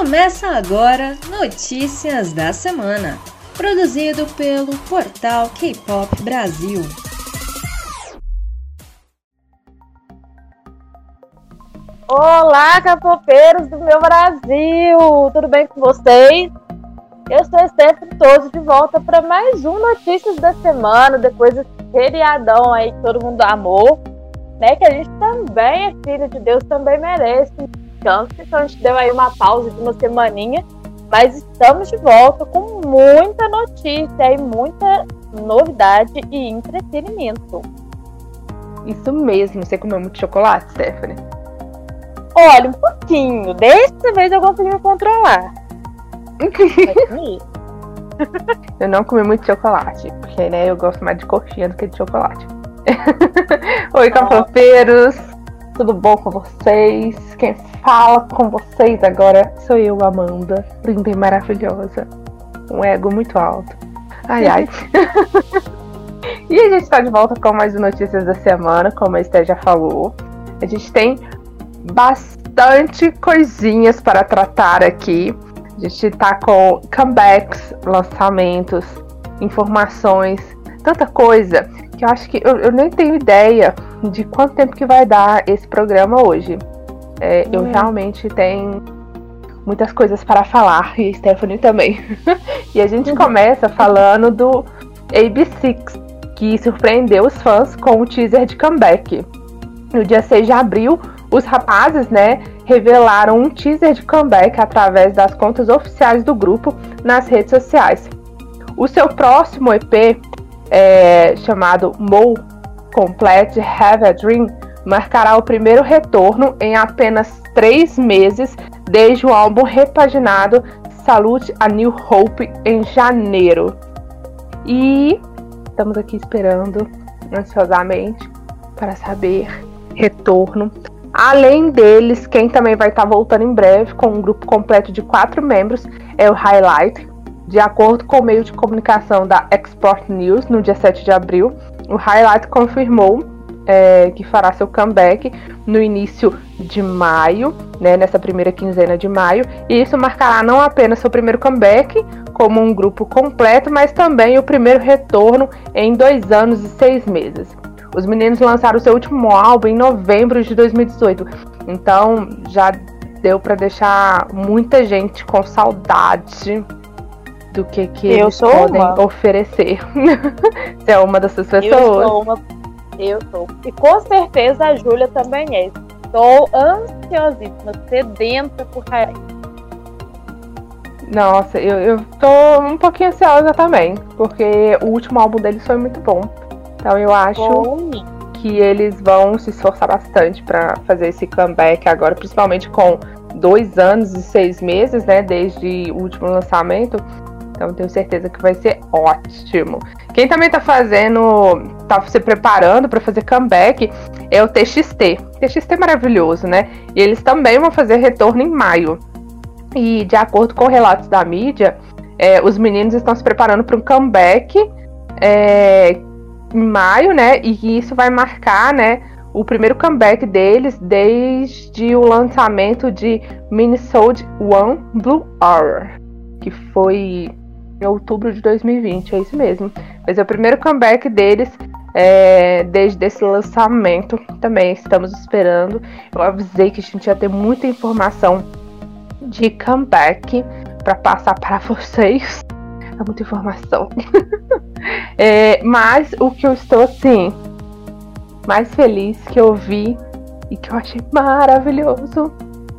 Começa agora Notícias da Semana, produzido pelo portal K-Pop Brasil. Olá, capopeiros do meu Brasil! Tudo bem com vocês? Eu sou Stephanie Toso de volta para mais um Notícias da Semana, depois desse feriadão aí que todo mundo amou, né? Que a gente também é filho de Deus, também merece descanso, então a gente deu aí uma pausa de uma semaninha, mas estamos de volta com muita notícia e muita novidade e entretenimento. Isso mesmo, você comeu muito chocolate, Stephanie? Olha, um pouquinho. Dessa vez eu consegui me controlar. eu não comi muito chocolate, porque né, eu gosto mais de coxinha do que de chocolate. Oi, cafopeiros! Tudo bom com vocês? Quem fala com vocês agora sou eu, Amanda, linda e maravilhosa. Um ego muito alto. Ai, ai. e a gente está de volta com mais notícias da semana, como a Esté já falou. A gente tem bastante coisinhas para tratar aqui. A gente tá com comebacks, lançamentos, informações, tanta coisa que eu acho que eu, eu nem tenho ideia de quanto tempo que vai dar esse programa hoje. É. Eu realmente tenho muitas coisas para falar e Stephanie também. e a gente começa falando do AB6, que surpreendeu os fãs com o teaser de comeback. No dia 6 de abril, os rapazes, né, revelaram um teaser de comeback através das contas oficiais do grupo nas redes sociais. O seu próximo EP, é, chamado Mo Complete Have a Dream, marcará o primeiro retorno em apenas três meses desde o álbum repaginado Salute a New Hope em janeiro. E estamos aqui esperando ansiosamente para saber retorno Além deles, quem também vai estar tá voltando em breve com um grupo completo de quatro membros é o Highlight. De acordo com o meio de comunicação da Export News, no dia 7 de abril, o Highlight confirmou é, que fará seu comeback no início de maio, né, nessa primeira quinzena de maio, e isso marcará não apenas seu primeiro comeback como um grupo completo, mas também o primeiro retorno em dois anos e seis meses. Os meninos lançaram seu último álbum em novembro de 2018. Então já deu para deixar muita gente com saudade do que, que eu eles podem uma. oferecer. Você é uma dessas pessoas? Eu sou uma. Eu sou. E com certeza a Júlia também é. Estou ansiosíssima, sedenta por Raia. Nossa, eu, eu tô um pouquinho ansiosa também, porque o último álbum deles foi muito bom. Então eu acho Bom. que eles vão se esforçar bastante para fazer esse comeback agora, principalmente com dois anos e seis meses, né, desde o último lançamento. Então tenho certeza que vai ser ótimo. Quem também tá fazendo, tá se preparando para fazer comeback é o TXT. TXT é maravilhoso, né? E eles também vão fazer retorno em maio. E de acordo com relatos da mídia, é, os meninos estão se preparando para um comeback é, em maio, né? E isso vai marcar, né? O primeiro comeback deles desde o lançamento de Minnesota One Blue Hour, que foi em outubro de 2020, é isso mesmo. Mas é o primeiro comeback deles é, desde esse lançamento. Também estamos esperando. Eu avisei que a gente ia ter muita informação de comeback para passar para vocês. É muita informação. É, mas o que eu estou assim mais feliz que eu vi e que eu achei maravilhoso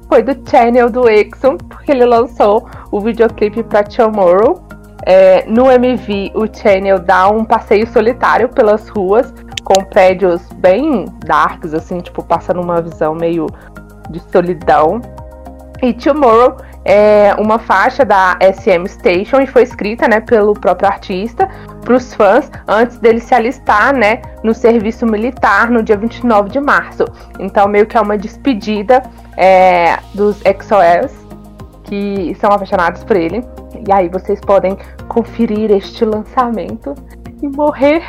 foi do channel do Exxon, porque ele lançou o videoclipe para Tomorrow. É, no MV, o channel dá um passeio solitário pelas ruas, com prédios bem darks, assim, tipo, passando uma visão meio de solidão. E Tomorrow é uma faixa da SM Station e foi escrita né, pelo próprio artista para os fãs antes dele se alistar né, no serviço militar no dia 29 de março. Então, meio que é uma despedida é, dos XOLs que são apaixonados por ele. E aí vocês podem conferir este lançamento e morrer.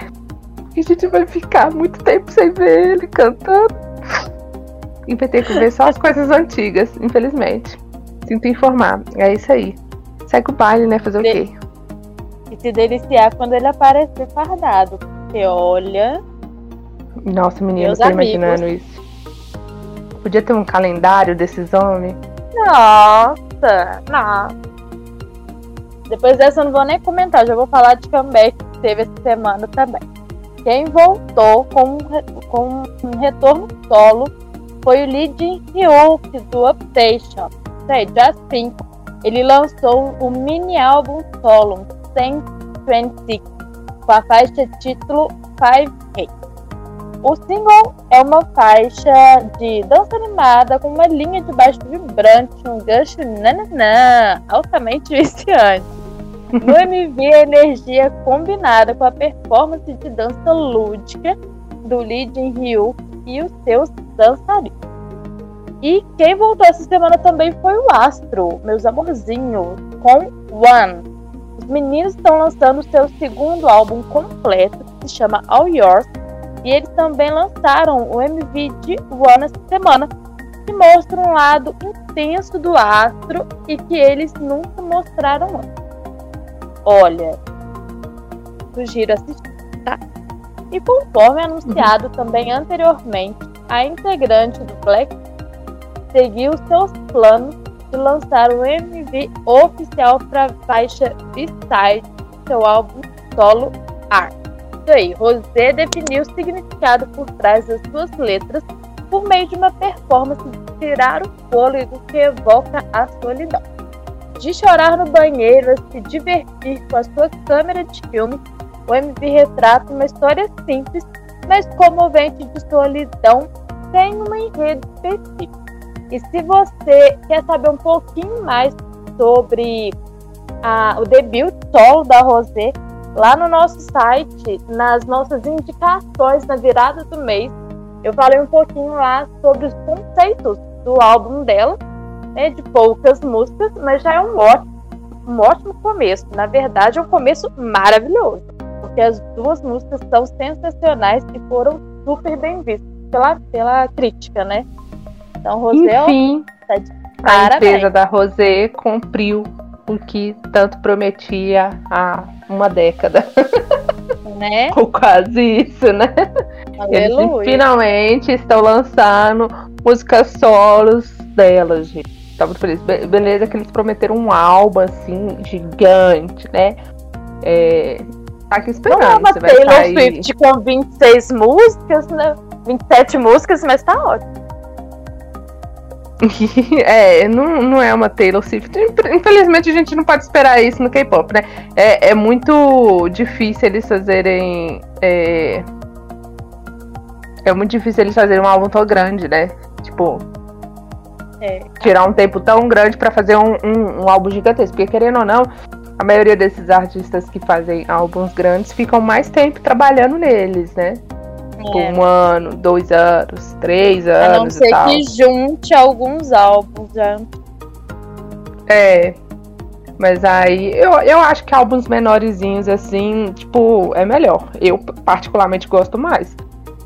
E a gente vai ficar muito tempo sem ver ele cantando. E vai ter que ver só as coisas antigas, infelizmente. sinto informar. É isso aí. Segue o baile, né? Fazer o quê? E se deliciar quando ele aparecer fardado. Porque olha. Nossa, menina, tô amigos. imaginando isso. Podia ter um calendário desses homens. Nossa! Nossa! Depois dessa eu não vou nem comentar, já vou falar de comeback que teve essa semana também. Quem voltou com, um com um retorno solo foi o Lee Hyuk do Upstation. Dia 5. Ele lançou um mini álbum solo, 126, com a faixa título 5K. O single é uma faixa de dança animada com uma linha de baixo vibrante, um gancho nananã, altamente viciante. No MV, a energia combinada com a performance de dança lúdica do Lee Jin Hyuk e os seus dançarinos. E quem voltou essa semana também foi o Astro, meus amorzinhos, com One. Os meninos estão lançando seu segundo álbum completo, que se chama All Yours, e eles também lançaram o MV de One essa semana, que mostra um lado intenso do Astro e que eles nunca mostraram antes. Olha, sugiro assistir, tá? E conforme anunciado também anteriormente, a integrante do Black seguiu seus planos de lançar o MV oficial para a faixa B-Side, seu álbum solo Art. Isso aí, Rosé definiu o significado por trás das suas letras por meio de uma performance de tirar o fôlego que evoca a solidão. De chorar no banheiro a se divertir com a sua câmera de filme, o MV retrata uma história simples, mas comovente de solidão sem um enredo específico. E se você quer saber um pouquinho mais sobre a- o debut solo da Rosé, lá no nosso site, nas nossas indicações na virada do mês, eu falei um pouquinho lá sobre os conceitos do álbum dela, né, de poucas músicas, mas já é um ótimo, um ótimo começo. Na verdade, é um começo maravilhoso, porque as duas músicas são sensacionais e foram super bem vistas pela, pela crítica, né? Então, Rosé, Enfim, tá de a empresa da Rosé cumpriu o que tanto prometia há uma década. né? Ou quase isso, né? Eles Aleluia. finalmente estão lançando músicas solos delas, gente. Tá muito feliz. Be- beleza que eles prometeram um álbum assim, gigante, né? É, Tá aqui Não é esperando. uma Taylor sair... Swift com 26 músicas, né? 27 músicas, mas tá ótimo. é, não, não é uma Taylor Swift. Infelizmente a gente não pode esperar isso no K-pop, né? É, é muito difícil eles fazerem. É... é muito difícil eles fazerem um álbum tão grande, né? Tipo, É. tirar um tempo tão grande pra fazer um, um, um álbum gigantesco. Porque querendo ou não, a maioria desses artistas que fazem álbuns grandes ficam mais tempo trabalhando neles, né? Tipo, É. um ano, dois anos, três A não anos ser que junte alguns álbuns já. É. Mas aí eu, eu acho que álbuns menorzinhos assim, tipo, é melhor. Eu particularmente gosto mais.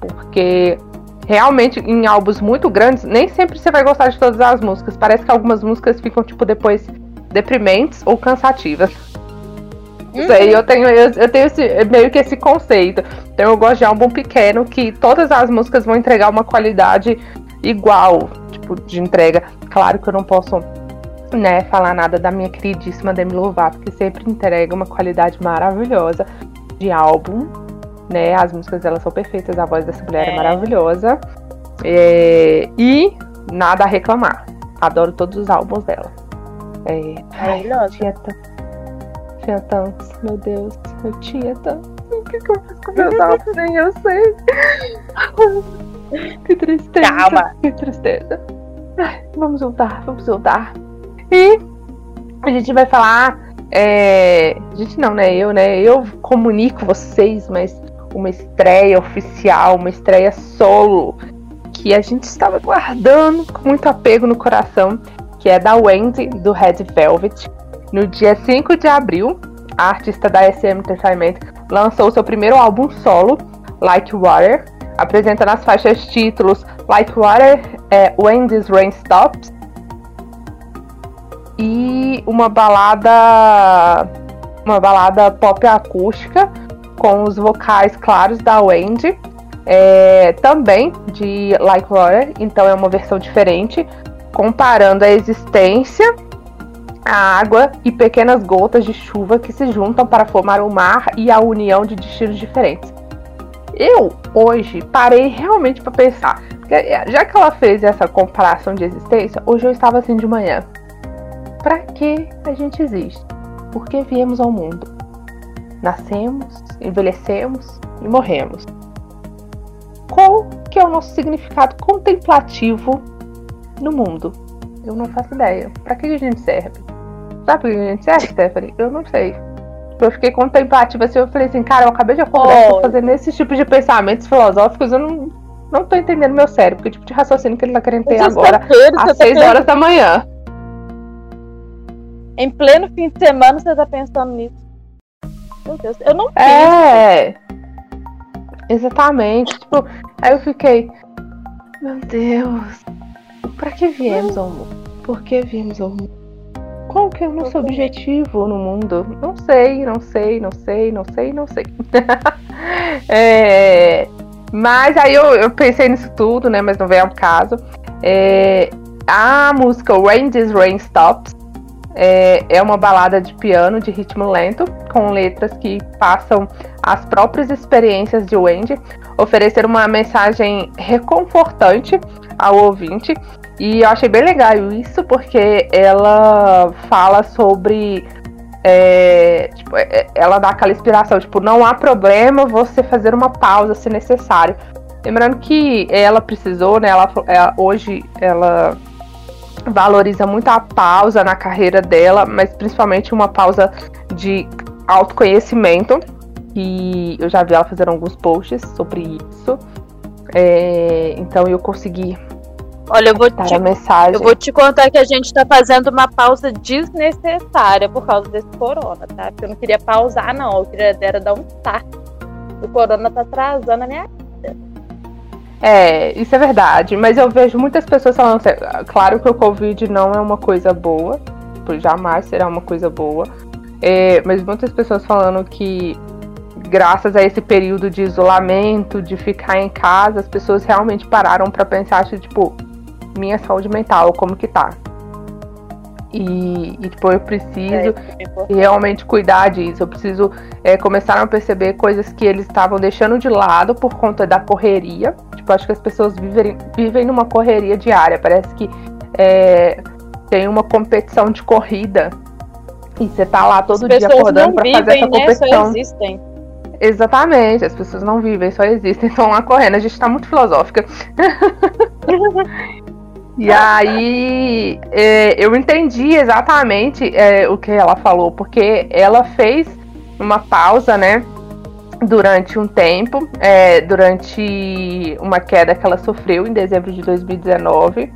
Porque realmente em álbuns muito grandes, nem sempre você vai gostar de todas as músicas. Parece que algumas músicas ficam, tipo, depois deprimentes ou cansativas. Isso aí eu tenho, eu, eu tenho esse- meio que esse conceito. Então eu gosto de álbum pequeno que todas as músicas vão entregar uma qualidade igual, tipo, de entrega. Claro que eu não posso, né, falar nada da minha queridíssima Demi Lovato, que sempre entrega uma qualidade maravilhosa de álbum, né? As músicas dela são perfeitas, a voz dessa mulher é, É. maravilhosa. É, e nada a reclamar. Adoro todos os álbuns dela. É, Maravilhosa. tinha tantos. Tinha tantos, meu Deus. Eu tinha tantos. O que, que eu fiz com meus álbuns? Nem eu sei. que tristeza. Calma. Que tristeza. Ai, vamos voltar, vamos voltar. E a gente vai falar. É... A gente não, né? Eu, né? Eu comunico vocês, mas uma estreia oficial, uma estreia solo que a gente estava guardando com muito apego no coração, que é da Wendy, do Red Velvet. No dia 5 de abril, a artista da SM Entertainment lançou seu primeiro álbum solo, Like Water, apresentando as faixas títulos Like Water, é, Rain Stops e uma balada uma balada pop acústica com os vocais claros da Wendy, é, também de Like Water, então é uma versão diferente, comparando a existência, a água e pequenas gotas de chuva que se juntam para formar o mar e a união de destinos diferentes. Eu, hoje, parei realmente para pensar. Já que ela fez essa comparação de existência, hoje eu estava assim de manhã. Para que a gente existe? Por que viemos ao mundo? Nascemos, envelhecemos e morremos. Qual que é o nosso significado contemplativo no mundo? Eu não faço ideia. Para que a gente serve? Sabe para que a gente serve, Stephanie? Eu não sei. Eu fiquei contemplativa assim, eu falei assim, cara, eu acabei de acordar, oh. fazendo esse tipo de pensamentos filosóficos, eu não, não tô entendendo meu cérebro, que tipo de raciocínio que ele tá querendo ter agora, às 6 tá horas da manhã. Em pleno fim de semana você tá pensando nisso. Meu Deus, eu não penso. É. Exatamente. Tipo, aí eu fiquei. Meu Deus. Pra que viemos ao mundo? Por que viemos ao mundo? Qual que é o nosso objetivo no mundo? Não sei, não sei, não sei, não sei, não sei. é, mas aí eu, eu, pensei nisso tudo, né? Mas não veio ao caso. É, a música Rain This Rain Stops é, é uma balada de piano de ritmo lento, com letras que passam as próprias experiências de Wendy, oferecer uma mensagem reconfortante ao ouvinte. E eu achei bem legal isso, porque ela fala sobre. É, tipo, é, ela dá aquela inspiração, tipo, não há problema você fazer uma pausa se necessário. Lembrando que ela precisou, né? Ela, ela hoje ela valoriza muito a pausa na carreira dela, mas principalmente uma pausa de autoconhecimento. E eu já vi ela fazer alguns posts sobre isso. É, então eu consegui. Olha, eu vou, te, a mensagem. eu vou te contar que a gente está fazendo uma pausa desnecessária por causa desse corona, tá? Porque eu não queria pausar, não. Eu queria era dar um start. O corona tá atrasando a minha é, isso é verdade, mas eu vejo muitas pessoas falando assim, claro que o Covid não é uma coisa boa, jamais será uma coisa boa, é, mas muitas pessoas falando que graças a esse período de isolamento, de ficar em casa, as pessoas realmente pararam para pensar, tipo, minha saúde mental, como que tá? E, e tipo, eu preciso é, realmente cuidar disso. Eu preciso é, começar a perceber coisas que eles estavam deixando de lado por conta da correria. Tipo, acho que as pessoas vivem, vivem numa correria diária. Parece que é, tem uma competição de corrida. E você tá lá todo as dia acordando para fazer essa né? competição. Só existem. Exatamente, as pessoas não vivem, só existem, estão lá correndo. A gente tá muito filosófica. E aí é, eu entendi exatamente é, o que ela falou, porque ela fez uma pausa, né? Durante um tempo, é, durante uma queda que ela sofreu em dezembro de 2019.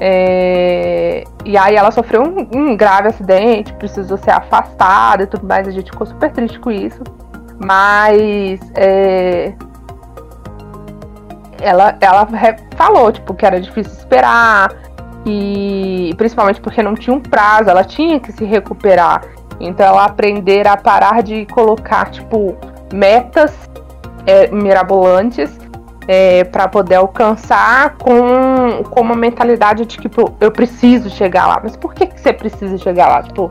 É, e aí ela sofreu um, um, grave acidente, precisou ser afastada e tudo mais. A gente ficou super triste com isso. Mas é, ela, ela falou, tipo, que era difícil esperar, e principalmente porque não tinha um prazo, ela tinha que se recuperar. Então ela aprender a parar de colocar, tipo, metas é, mirabolantes é, para poder alcançar com, com uma mentalidade de tipo, eu preciso chegar lá. Mas por que, que você precisa chegar lá? Tipo,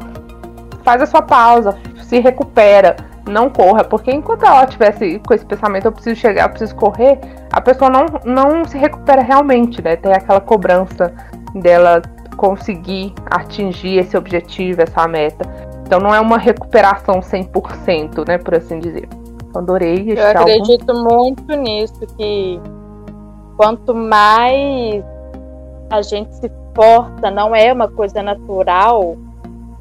faz a sua pausa, se recupera não corra, porque enquanto ela tivesse com esse pensamento, eu preciso chegar, eu preciso correr, a pessoa não, não se recupera realmente, né? Tem aquela cobrança dela conseguir atingir esse objetivo, essa meta. Então não é uma recuperação 100%, né, por assim dizer. Adorei Eu acredito álbum. muito nisso, que quanto mais a gente se força, não é uma coisa natural,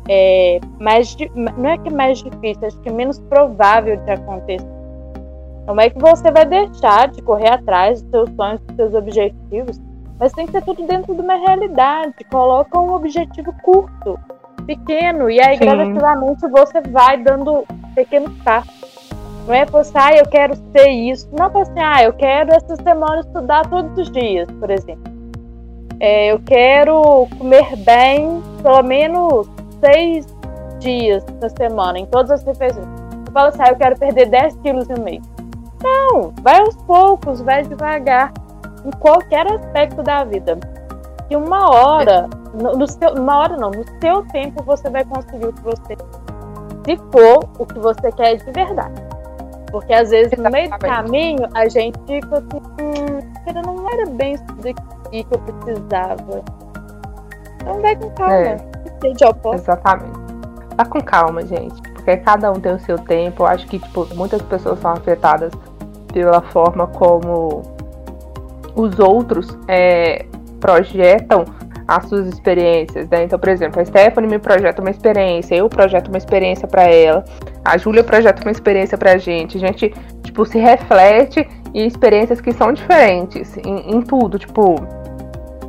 é, mais, não é que é mais difícil, acho que menos provável de acontecer. Não é que você vai deixar de correr atrás dos seus sonhos, dos seus objetivos, mas tem que ser tudo dentro de uma realidade. Coloca um objetivo curto, pequeno, e aí Sim. gradativamente você vai dando pequenos passos. Não é você, ah, eu quero ser isso. Não é assim, ah, eu quero essa semana estudar todos os dias, por exemplo. É, eu quero comer bem pelo menos seis dias da semana, em todas as refeições. Você fala assim, ah, eu quero perder 10 quilos no mês. Não, vai aos poucos, vai devagar, em qualquer aspecto da vida. E uma hora, no, no seu, uma hora não, no seu tempo você vai conseguir o que você. Se for o que você quer de verdade. Porque às vezes no meio do caminho a gente fica assim, hum, não era bem isso daqui que eu precisava. Então vai com calma. É. Exatamente. Vá com calma, gente. Porque cada um tem o seu tempo. Eu acho que, tipo, muitas pessoas são afetadas pela forma como os outros é, projetam as suas experiências, né? Então, por exemplo, a Stephanie me projeta uma experiência, eu projeto uma experiência para ela, a Júlia projeta uma experiência pra gente. A gente, tipo, se reflete em experiências que são diferentes em, em tudo, tipo,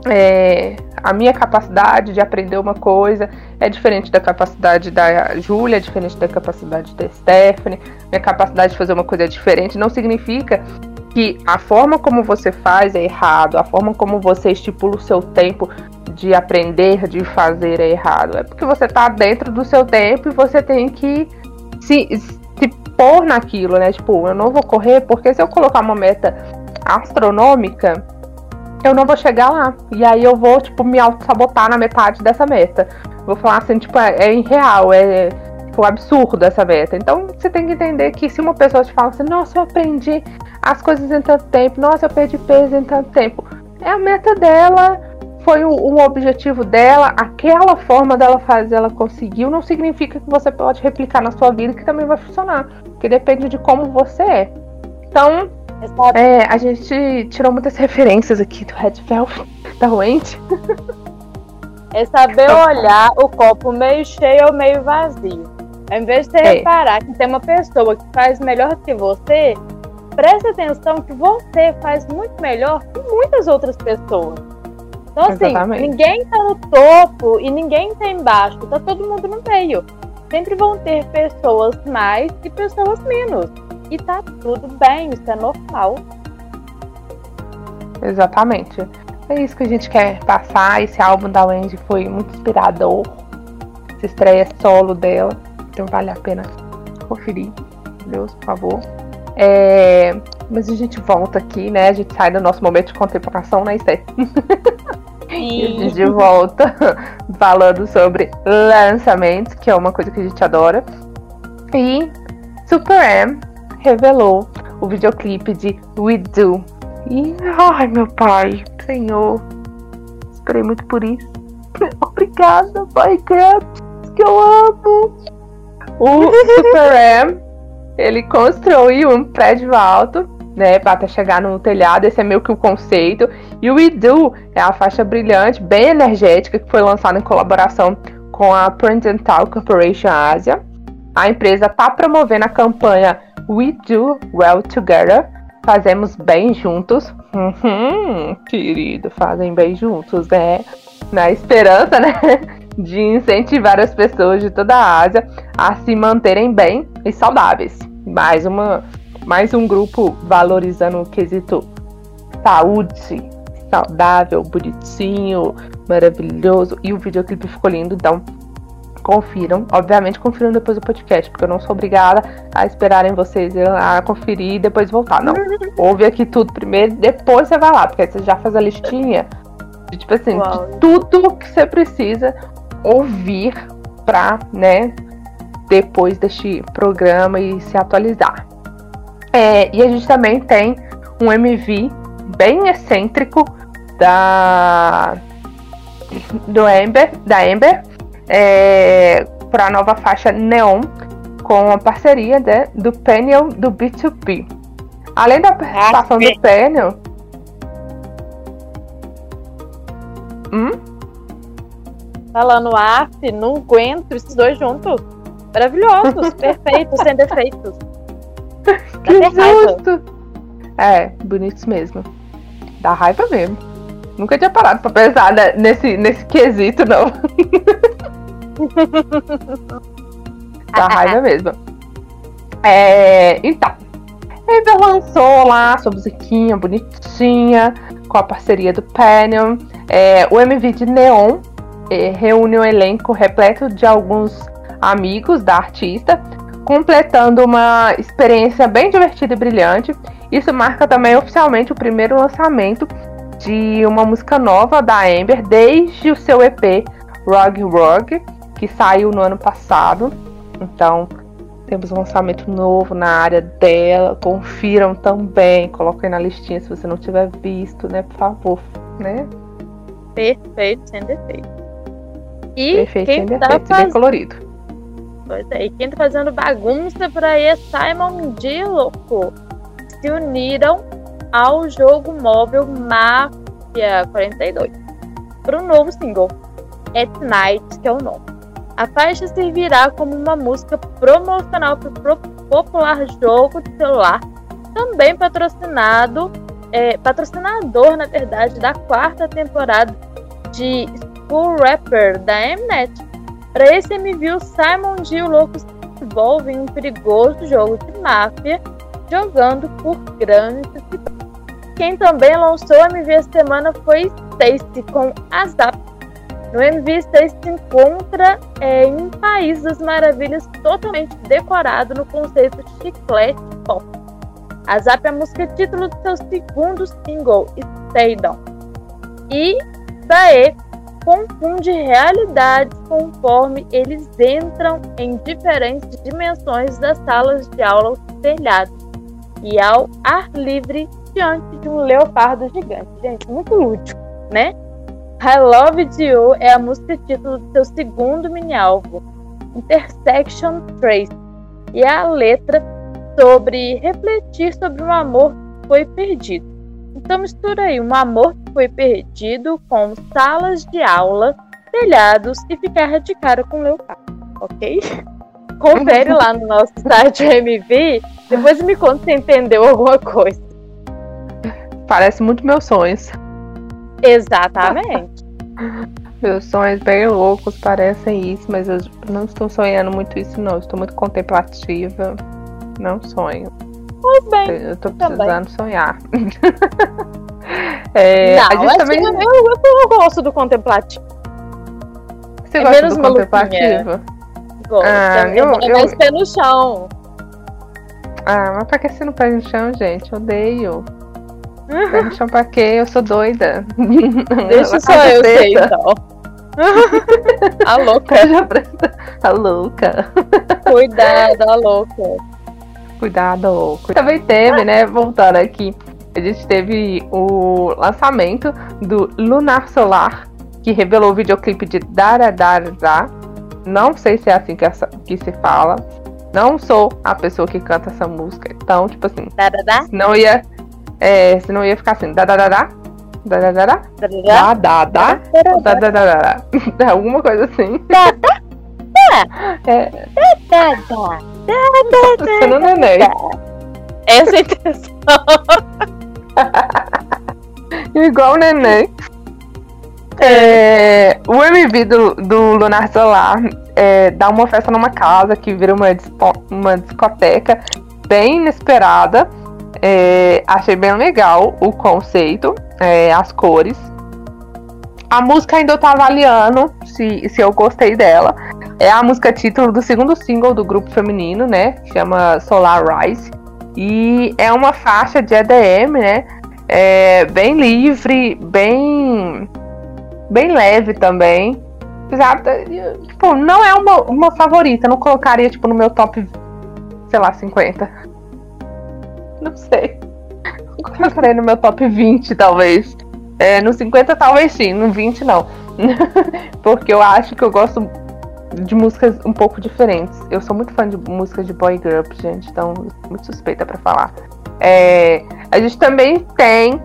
é, a minha capacidade de aprender uma coisa é diferente da capacidade da Júlia, é diferente da capacidade da Stephanie, minha capacidade de fazer uma coisa é diferente, não significa que a forma como você faz é errado, a forma como você estipula o seu tempo de aprender, de fazer é errado. É porque você está dentro do seu tempo e você tem que se, se pôr naquilo, né? Tipo, eu não vou correr porque se eu colocar uma meta astronômica, eu não vou chegar lá. E aí eu vou, tipo, me auto-sabotar na metade dessa meta. Vou falar assim, tipo, é, é irreal, é tipo, absurdo essa meta. Então você tem que entender que se uma pessoa te fala assim, nossa, eu aprendi as coisas em tanto tempo, nossa, eu perdi peso em tanto tempo. É a meta dela, foi um, objetivo dela, aquela forma dela fazer, ela conseguiu, não significa que você pode replicar na sua vida que também vai funcionar. Porque depende de como você é. Então, é, a gente tirou muitas referências aqui do Red Velvet, da Wendy. É saber olhar o copo meio cheio ou meio vazio. Ao invés de você é. reparar que tem uma pessoa que faz melhor que você, preste atenção que você faz muito melhor que muitas outras pessoas. Então, assim, Exatamente. ninguém tá no topo e ninguém tá embaixo, tá todo mundo no meio. Sempre vão ter pessoas mais e pessoas menos. E tá tudo bem, isso é normal. Exatamente. É isso que a gente quer passar. Esse álbum da Wendy foi muito inspirador. Essa estreia solo dela. Então vale a pena conferir. Deus, por favor. É... Mas a gente volta aqui, né? A gente sai do nosso momento de contemplação, né, Esther? E a gente volta falando sobre lançamentos, que é uma coisa que a gente adora. E Super M revelou o videoclipe de We Do. E ai meu pai, Senhor, esperei muito por isso. Obrigada, Minecraft, que eu amo. O Super M, ele construiu um prédio alto né, até chegar no telhado, esse é meio que o conceito. E o We Do é a faixa brilhante, bem energética, que foi lançada em colaboração com a Printental Corporation Asia. A empresa está promovendo a campanha We Do Well Together, fazemos bem juntos. Uhum, querido, fazem bem juntos, né? Na esperança, né? De incentivar as pessoas de toda a Ásia a se manterem bem e saudáveis. Mais uma mais um grupo valorizando o quesito saúde, saudável, bonitinho, maravilhoso. E o videoclipe ficou lindo, então confiram. Obviamente, confiram depois do podcast, porque eu não sou obrigada a esperarem vocês a conferir e depois voltar. Não. Ouve aqui tudo primeiro, depois você vai lá, porque aí você já faz a listinha de, tipo assim, de tudo que você precisa ouvir pra, né, depois deste programa e se atualizar. É, e a gente também tem um MV bem excêntrico da do Ember, da Ember, é, para a nova faixa Neon, com a parceria né, do Peniel do B2B. Além da participação do Peniel. Hum? Falando AF, não aguento esses dois juntos. Maravilhosos, perfeitos, sem defeitos. que justo! É, bonitos mesmo. Dá raiva mesmo. Nunca tinha parado pra pensar nesse, nesse quesito, não. Dá raiva mesmo. É, então, ele lançou lá sua musiquinha bonitinha, com a parceria do Panion. É, o MV de Neon é, reúne um elenco repleto de alguns amigos da artista, completando uma experiência bem divertida e brilhante. Isso marca também oficialmente o primeiro lançamento de uma música nova da Amber desde o seu EP Rog Rog, que saiu no ano passado. Então, temos um lançamento novo na área dela. Confiram também, coloquem na listinha se você não tiver visto, né? Por favor, né? Perfeito, sem defeito. E Perfeito, quem sem tá defeito, faz... bem colorido. Pois é, e quem tá fazendo bagunça por aí é Simon. Louco. Se uniram ao jogo móvel Mafia 42 para o novo single, At Night, que é o nome. A faixa servirá como uma música promocional para o popular jogo de celular, também patrocinado, é, patrocinador, na verdade, da quarta temporada de School Rapper da Mnet. Para esse MV, o Simon D. e o Louco se envolvem em um perigoso jogo de máfia, jogando por grandes quem também lançou o MV essa semana foi Stacy com Azap. No MV, Stacy se encontra é, em um país das maravilhas totalmente decorado no conceito de chiclete pop. Azap é a música título do seu segundo single, Stay Down. E Sae confunde realidades conforme eles entram em diferentes dimensões das salas de aula aos telhados e ao ar livre diante de um leopardo gigante. Gente, muito lúdico, né? I Love You é a música título do seu segundo mini-álbum, Intersection Trace, e é a letra sobre refletir sobre um amor que foi perdido. Então mistura aí um amor que foi perdido com salas de aula, telhados e ficar de cara com o leopardo, ok? Confere lá no nosso site MV, depois me conta se entendeu alguma coisa. Parece muito meus sonhos. Exatamente. Meus sonhos bem loucos parecem isso, mas eu não estou sonhando muito isso, não. estou muito contemplativa. Não sonho. Pois bem. Eu estou precisando também. sonhar. é, não, a gente também... eu, eu, eu, gosto do contemplativo. Você é gosta do contemplativo? Gosto. Ah, é, eu, é mais pé no chão. Ah, mas pra que você não pé no chão, gente? Odeio. Chão pra quê? Eu sou doida. Deixa só eu sei, então. a louca. A louca. Cuidado, a louca. Cuidado. Também teve, né? Voltando aqui. A gente teve o lançamento do Lunar Solar, que revelou o videoclipe de Dara Dara Da. Não sei se é assim que, essa, que se fala. Não sou a pessoa que canta essa música. Então, tipo assim. Darará? Não ia. É, senão ia ficar assim, da da da da. Da da da da. Da da da. Da da da. Alguma coisa assim. Da da da. É. Da da da. Da. Não neném. Essa é a intenção. Igual o neném. É, o MV do, do Lunar Solar é, dá uma festa numa casa que vira uma, uma discoteca bem inesperada. É, achei bem legal o conceito, é, as cores. A música ainda eu tô avaliando se, se eu gostei dela. É a música título do segundo single do grupo feminino, né? Chama Solar Rise. E é uma faixa de EDM, né? É, bem livre, bem, bem leve também. Apesar, tipo, não é uma, uma favorita. Não colocaria, tipo, no meu top, sei lá, 50. Não sei. Colocarei no meu top 20, talvez. É, no 50 talvez sim, no 20 não. Porque eu acho que eu gosto de músicas um pouco diferentes. Eu sou muito fã de músicas de boy group, gente, então muito suspeita para falar. É, a gente também tem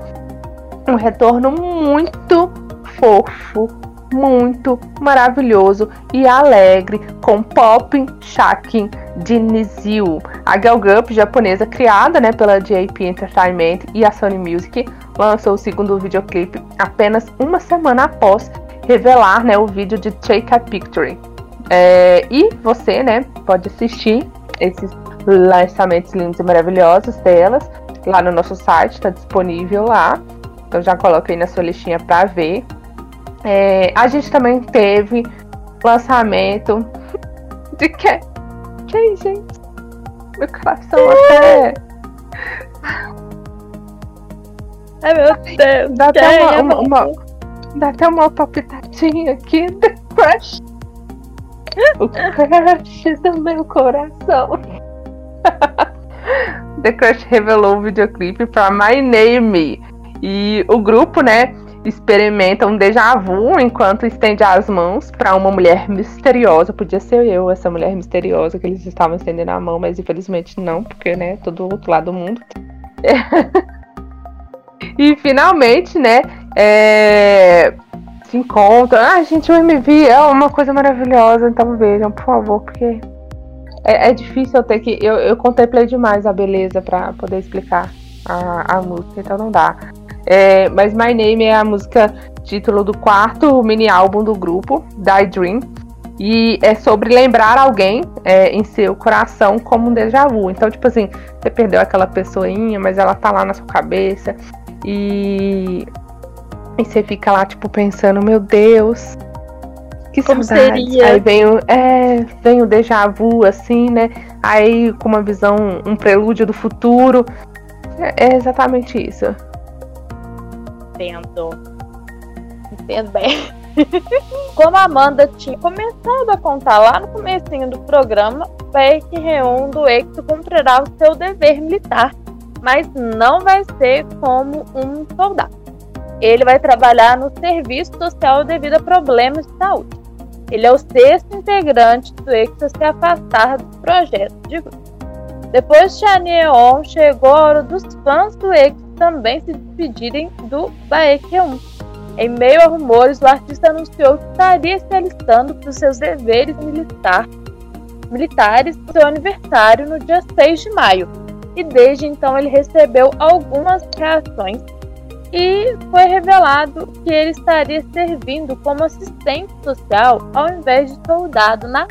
um retorno muito fofo muito maravilhoso e alegre com Popping Shakin de Nizil. A girl group japonesa criada né, pela JP Entertainment e a Sony Music lançou o segundo videoclipe apenas uma semana após revelar né, o vídeo de Take a Picture. É, e você né, pode assistir esses lançamentos lindos e maravilhosos delas lá no nosso site, está disponível lá. Então já coloquei na sua listinha para ver É, a gente também teve lançamento de que. Que gente? Meu coração até. Ai meu Deus. Dá até uma, uma, uma, dá até uma palpitadinha aqui. The Crush. O crush do meu coração. The Crush revelou o videoclipe para My Name. E o grupo, né, experimenta um déjà vu enquanto estende as mãos para uma mulher misteriosa. Podia ser eu, essa mulher misteriosa que eles estavam estendendo a mão, mas infelizmente não, porque, né, todo outro lado do mundo. e finalmente, né, é... se encontra. Ah, gente, o MV é uma coisa maravilhosa, então vejam, por favor, porque é, é difícil eu ter que. Eu, eu contemplei demais a beleza para poder explicar a, a música, então não dá. É, mas My Name é a música título do quarto mini álbum do grupo, Die Dream. E é sobre lembrar alguém é, em seu coração como um déjà vu. Então, tipo assim, você perdeu aquela pessoinha, mas ela tá lá na sua cabeça. E, e você fica lá, tipo, pensando, meu Deus, que Como saudades. seria? Aí vem o, é, vem o déjà vu, assim, né? Aí com uma visão, um prelúdio do futuro. É, é exatamente isso. Entendo. Entendo bem. Como a Amanda tinha começado a contar lá no comecinho do programa, Peck Reun do Exo cumprirá o seu dever militar, mas não vai ser como um soldado. Ele vai trabalhar no serviço social devido a problemas de saúde. Ele é o sexto integrante do EXO a se afastar do projeto de grupo. Depois de Anieon, chegou a hora dos fãs do EXO também se despedirem do Baekhyun. Em meio a rumores, o artista anunciou que estaria se alistando para os seus deveres militar, militares no seu aniversário no dia 6 de maio. E desde então ele recebeu algumas reações e foi revelado que ele estaria servindo como assistente social ao invés de soldado na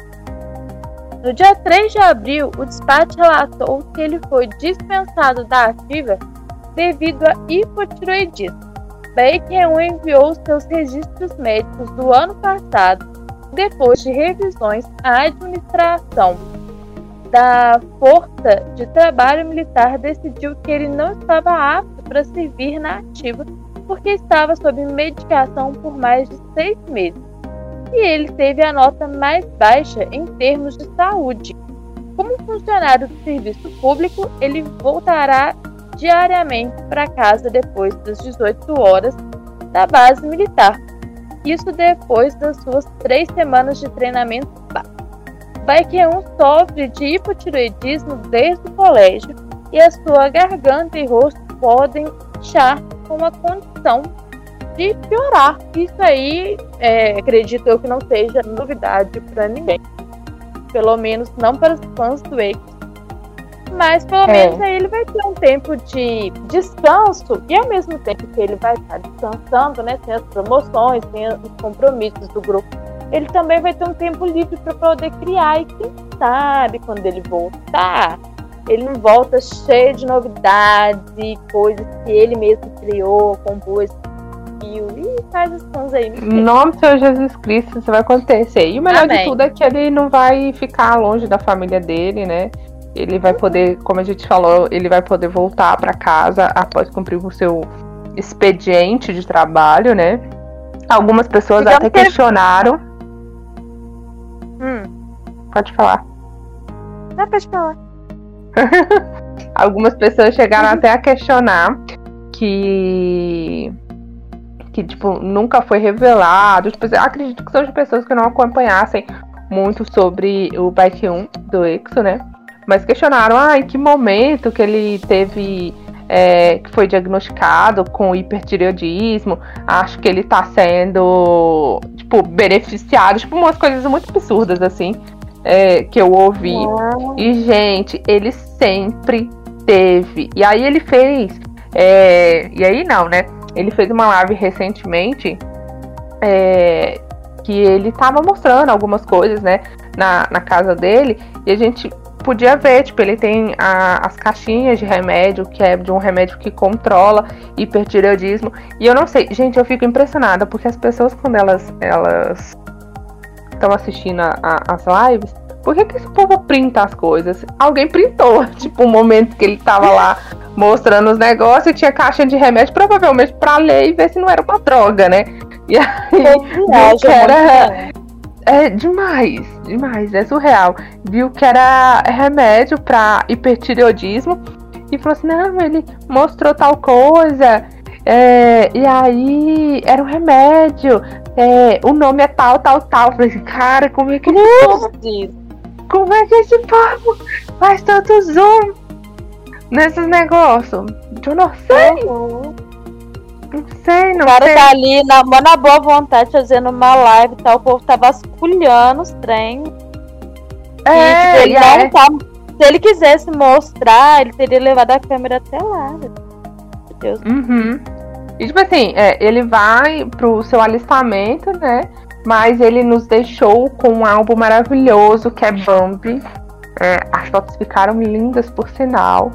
no dia 3 de abril, o despacho relatou que ele foi dispensado da ativa devido a hipotiroidismo. Baker enviou seus registros médicos do ano passado. Depois de revisões, a administração da Força de Trabalho Militar decidiu que ele não estava apto para servir na ativa porque estava sob medicação por mais de seis meses. E ele teve a nota mais baixa em termos de saúde. Como funcionário do serviço público, ele voltará diariamente para casa depois das 18 horas da base militar. Isso depois das suas três semanas de treinamento básico. Baekhyun sofre de hipotiroidismo desde o colégio e a sua garganta e rosto podem estar com a condição de piorar. Isso aí, é, acredito eu que não seja novidade para ninguém. Pelo menos não para os fãs do X. Mas pelo é. menos aí ele vai ter um tempo de descanso e ao mesmo tempo que ele vai estar descansando, né, sem as promoções, sem os compromissos do grupo ele também vai ter um tempo livre para poder criar. E quem sabe quando ele voltar, ele não volta cheio de novidades coisas que ele mesmo criou, compôs, e faz as coisas aí. Em nome do Senhor Jesus Cristo, isso vai acontecer. E o melhor Amém. de tudo é que ele não vai ficar longe da família dele, né? Ele vai poder, como a gente falou, ele vai poder voltar para casa após cumprir o seu expediente de trabalho, né? Algumas pessoas Digamos até questionaram. Hum. Pode falar. Não, pode falar. Algumas pessoas chegaram até a questionar que que tipo nunca foi revelado. Tipo, acredito que são de pessoas que não acompanhassem muito sobre o Bike 1 do Exo, né? Mas questionaram, ah, em que momento que ele teve é, que foi diagnosticado com hipertireoidismo, acho que ele tá sendo, tipo, beneficiado, tipo, umas coisas muito absurdas, assim, é, que eu ouvi. E, gente, ele sempre teve. E aí ele fez. É, e aí não, né? Ele fez uma live recentemente é, que ele tava mostrando algumas coisas, né? Na, na casa dele. E a gente podia ver, tipo, ele tem a, as caixinhas de remédio, que é de um remédio que controla hipertireoidismo. E eu não sei, gente, eu fico impressionada, porque as pessoas, quando elas elas estão assistindo a, a, as lives, por que, que esse povo printa as coisas? Alguém printou, tipo, o um momento que ele tava lá mostrando os negócios e tinha caixa de remédio, provavelmente para ler e ver se não era uma droga, né? E aí, que era, é demais, demais, é surreal. Viu que era remédio para hipertireoidismo e falou assim: não, ele mostrou tal coisa. É, e aí era um remédio. É, o nome é tal, tal, tal. Eu falei assim, cara, como é que esse Como é que esse povo faz tanto zoom nesses negócios? Eu não sei. Uhum. Não sei, não O cara sei. tá ali na, na boa vontade fazendo uma live e tal. O povo tá vasculhando os trem. É, e, tipo, ele é. não tá. Se ele quisesse mostrar, ele teria levado a câmera até lá. Meu Deus. Uhum. E tipo assim, é, ele vai pro seu alistamento, né? Mas ele nos deixou com um álbum maravilhoso que é Bambi. É, as fotos ficaram lindas, por sinal.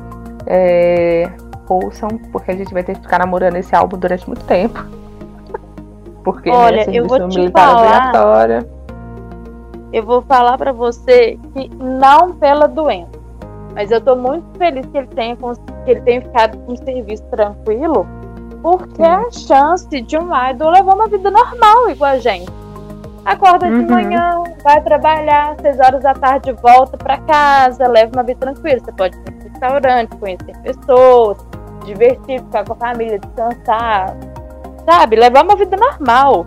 É, ouçam, porque a gente vai ter que ficar namorando esse álbum durante muito tempo. Porque Olha, né, eu vou te militar falar. obrigatória. Eu vou falar pra você que não pela doença, mas eu tô muito feliz que ele tenha, que ele tenha ficado com um serviço tranquilo, porque Sim. é a chance de um idol levar uma vida normal igual a gente. Acorda Uhum. de manhã, vai trabalhar, seis horas da tarde volta pra casa, leva uma vida tranquila. Você pode ir no restaurante, conhecer pessoas, divertir, ficar com a família, descansar, sabe? Levar uma vida normal.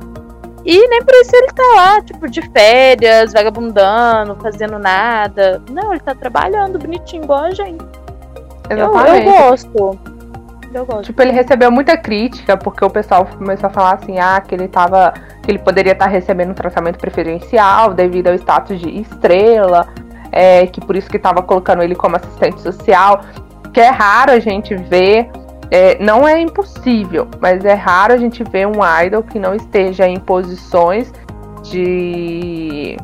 E nem por isso ele tá lá, tipo, de férias, vagabundando, fazendo nada. Não, ele tá trabalhando bonitinho igual a gente. Eu, eu Exatamente. gosto. Eu gosto. Tipo, ele recebeu muita crítica porque o pessoal começou a falar assim, ah, que ele tava. que ele poderia estar recebendo um tratamento preferencial devido ao status de estrela, é, que por isso que tava colocando ele como assistente social. Que é raro a gente ver. é, não é impossível, mas é raro a gente ver um idol que não esteja em posições de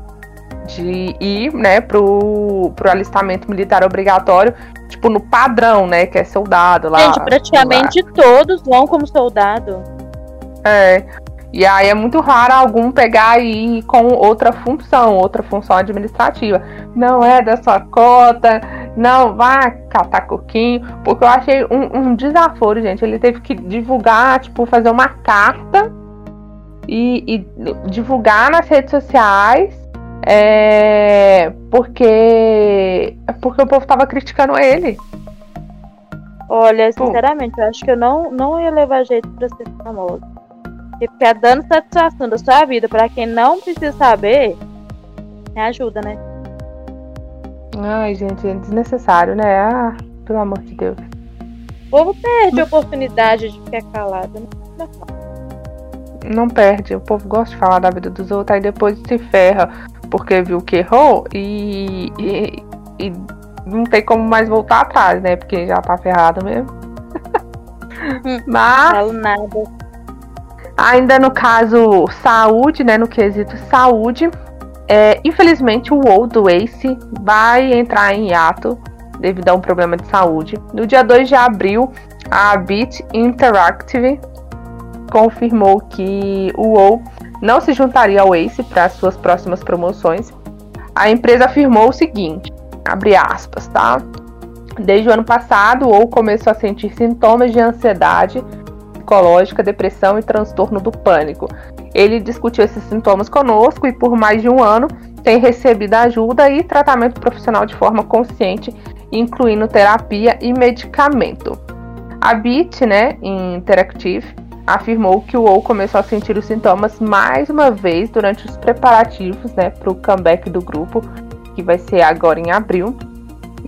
de ir, né, pro, pro alistamento militar obrigatório, tipo, no padrão, né, que é soldado lá. gente, praticamente todos vão como soldado. É. E aí é muito raro algum pegar e ir com outra função, outra função administrativa. Não é da sua cota, não vai catar coquinho, porque eu achei um, um desaforo, gente. Ele teve que divulgar, tipo, fazer uma carta e, e divulgar nas redes sociais. É, porque porque o povo tava criticando ele. Olha, sinceramente, eu acho que eu não, não ia levar jeito pra ser famoso. Porque ficar dando satisfação da sua vida pra quem não precisa saber, me ajuda, né? Ai, gente, é desnecessário, né? Ah, pelo amor de Deus. O povo perde a oportunidade de ficar calado, né? Não perde. O povo gosta de falar da vida dos outros, aí depois se ferra porque viu que errou e, e, e não tem como mais voltar atrás, né? Porque já tá ferrado mesmo. Hum. Mas Falo nada. ainda no caso saúde, né? No quesito saúde, é, infelizmente o WoW do Ace vai entrar em hiato devido a um problema de saúde. No dia 2 de abril, a Bit Interactive confirmou que o WoW não se juntaria ao Ace para suas próximas promoções. A empresa afirmou o seguinte, abre aspas, tá? Desde o ano passado, o WoW começou a sentir sintomas de ansiedade psicológica, depressão e transtorno do pânico. Ele discutiu esses sintomas conosco e por mais de um ano tem recebido ajuda e tratamento profissional de forma consciente, incluindo terapia e medicamento. A Bit, né, Interactive, afirmou que o WoW começou a sentir os sintomas mais uma vez durante os preparativos, né, para o comeback do grupo, que vai ser agora em abril.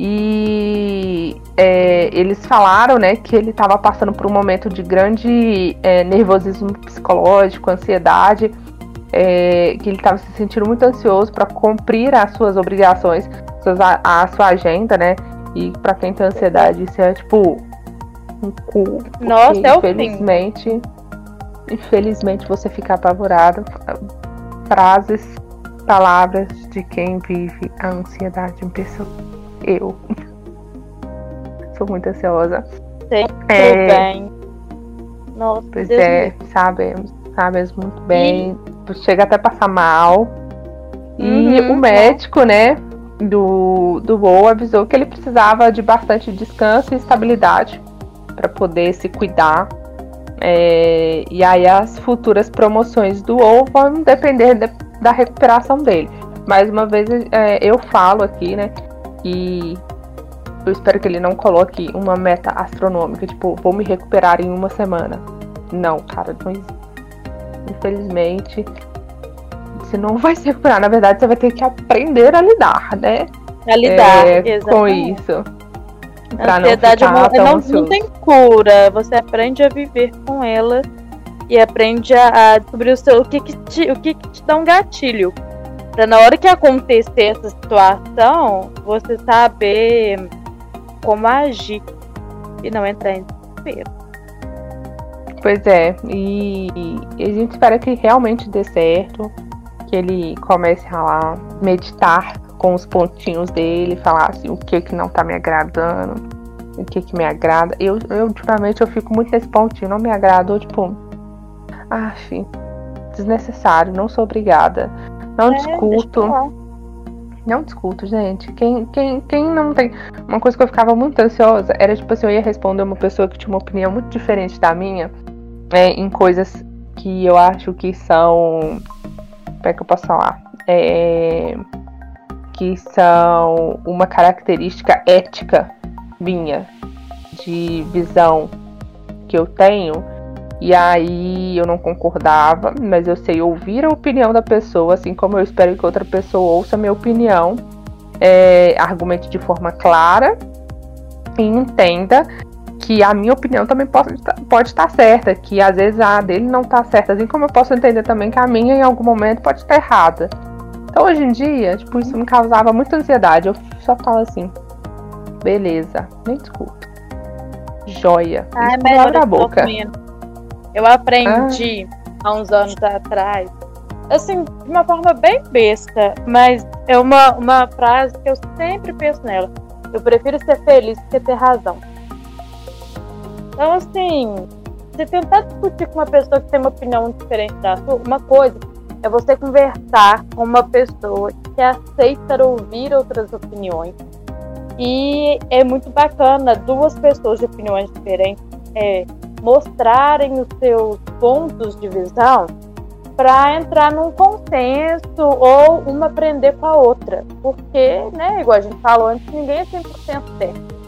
E é, eles falaram, né, que ele estava passando por um momento de grande é, nervosismo psicológico, ansiedade, é, que ele estava se sentindo muito ansioso para cumprir as suas obrigações, suas, a, a sua agenda, né? E para quem tem ansiedade, isso é tipo um cu. Nossa, é o fim. infelizmente, infelizmente você fica apavorado. Frases, palavras de quem vive a ansiedade em pessoa. Eu. Sou muito ansiosa. Sei É. bem. Nossa, Pois Deus é, sabemos, sabemos muito bem. Chega até passar mal. E Uhum. o médico, né, do, do voo avisou que ele precisava de bastante descanso e estabilidade para poder se cuidar. É, e aí as futuras promoções do voo vão depender de- da recuperação dele. Mais uma vez é, eu falo aqui, né, que eu espero que ele não coloque uma meta astronômica, tipo, vou me recuperar em uma semana. Não, cara, não. Infelizmente, você não vai se recuperar. Na verdade, você vai ter que aprender a lidar, né? A lidar, É, com isso. A Pra não ansiedade ficar não, tão não, não tem cura. Você aprende a viver com ela e aprende a, a descobrir o, seu, o, que, que, te, o que, que te dá um gatilho. Pra na hora que acontecer essa situação, você saber como agir e não entrar em desespero. Pois é, e, a gente espera que realmente dê certo, que ele comece a lá meditar com os pontinhos dele, falar assim, o que que não tá me agradando, o que que me agrada. Eu, eu ultimamente eu fico muito nesse pontinho, não me agrada, tipo, ah, desnecessário, não sou obrigada. Não É, discuto. Não discuto, gente. Quem, quem, quem não tem. Uma coisa que eu ficava muito ansiosa era, tipo assim, eu ia responder uma pessoa que tinha uma opinião muito diferente da minha é, em coisas que eu acho que são. Como é que eu posso falar? É, que são uma característica ética minha, de visão que eu tenho. E aí eu não concordava, mas eu sei ouvir a opinião da pessoa, assim como eu espero que outra pessoa ouça a minha opinião, é, argumente de forma clara e entenda que a minha opinião também pode, pode estar certa, que às vezes a dele não está certa, assim como eu posso entender também que a minha em algum momento pode estar errada. Então hoje em dia, tipo, isso me causava muita ansiedade. Eu só falo assim, beleza, nem discuto. Joia. Ah, é Isso melhor a boca. documento. Eu aprendi há uns anos atrás, assim, de uma forma bem besta, mas é uma, uma frase que eu sempre penso nela. Eu prefiro ser feliz do que ter razão. Então, assim, se tentar discutir com uma pessoa que tem uma opinião diferente da sua, uma coisa é você conversar com uma pessoa que aceita ouvir outras opiniões. E é muito bacana duas pessoas de opiniões diferentes é, mostrarem os seus pontos de visão para entrar num consenso ou uma aprender com a outra. Porque, né, igual a gente falou antes, ninguém é 100% certo.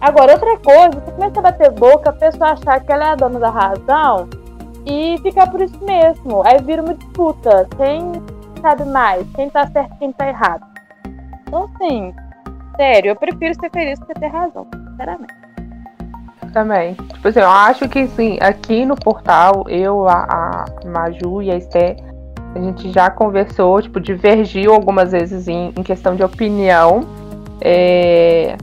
Agora, outra coisa, você começa a bater boca, a pessoa achar que ela é a dona da razão e ficar por isso mesmo. Aí vira uma disputa. Quem sabe mais? Quem tá certo quem tá errado? Então, assim, sério, eu prefiro ser feliz do que ter razão, sinceramente. Também. Tipo assim, eu acho que sim, aqui no portal, eu, a, a Maju e a Esté, a gente já conversou, tipo, divergiu algumas vezes em, em questão de opinião. É,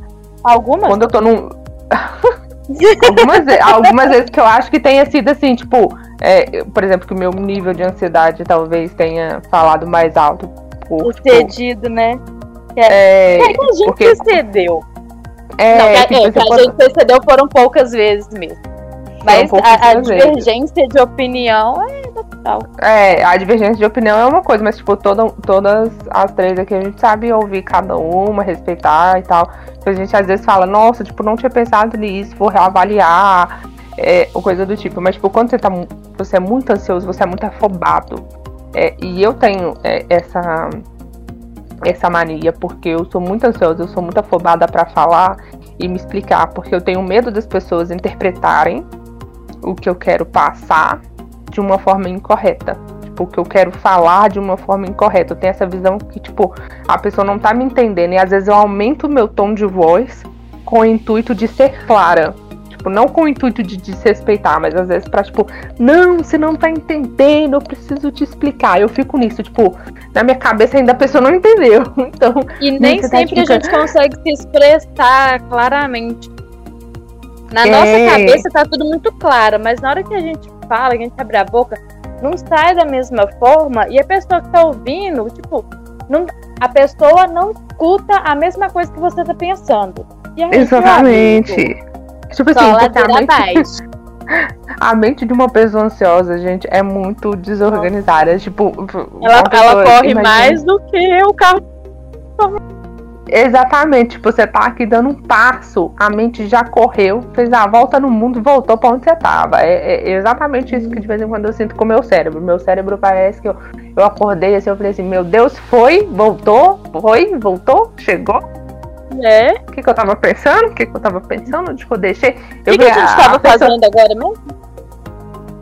Algumas? quando eu tô num. algumas, algumas vezes que eu acho que tenha sido assim, tipo, é, por exemplo, que o meu nível de ansiedade talvez tenha falado mais alto. Por, tipo, Cedido, né? é, É que a gente porque- cedeu. É, não, que, tipo, é, que a pode- gente cedeu foram poucas vezes mesmo. Mas poucas a, a divergência de opinião é natural. É, a divergência de opinião é uma coisa, mas, tipo, toda, todas as três aqui a gente sabe ouvir cada uma, respeitar e tal. Então a gente às vezes fala, nossa, tipo, não tinha pensado nisso, vou reavaliar, é, ou coisa do tipo. Mas, tipo, quando você, tá, você é muito ansioso, você é muito afobado. É, e eu tenho é, essa, essa mania, porque eu sou muito ansiosa, eu sou muito afobada pra falar e me explicar, porque eu tenho medo das pessoas interpretarem o que eu quero passar de uma forma incorreta. Tipo, o que eu quero falar de uma forma incorreta. Eu tenho essa visão que, tipo, a pessoa não tá me entendendo. E às vezes eu aumento o meu tom de voz com o intuito de ser clara. Tipo, não com o intuito de desrespeitar, mas às vezes pra, tipo, não, você não tá entendendo, eu preciso te explicar. Eu fico nisso, tipo, na minha cabeça ainda a pessoa não entendeu. Então, E nem tá sempre a explicando. gente consegue se expressar claramente. Na É. nossa cabeça tá tudo muito claro, mas na hora que a gente fala, que a gente abre a boca, não sai da mesma forma e a pessoa que tá ouvindo, tipo, não, a pessoa não escuta a mesma coisa que você tá pensando. Aí, Exatamente. Tipo assim, a mente, a mente de uma pessoa ansiosa, gente, é muito desorganizada. Tipo, ela, ela corre imagina... mais do que o carro. Exatamente, tipo, você tá aqui dando um passo, a mente já correu, fez a volta no mundo e voltou pra onde você tava. É, é, exatamente isso que de vez em quando eu sinto com o meu cérebro. Meu cérebro parece que eu, eu acordei assim, eu falei assim, meu Deus, foi, voltou, foi, voltou, chegou. É. O que, que eu tava pensando? O que, que eu tava pensando? Onde que eu deixei? O que, que, a gente tava pessoa... fazendo agora mesmo?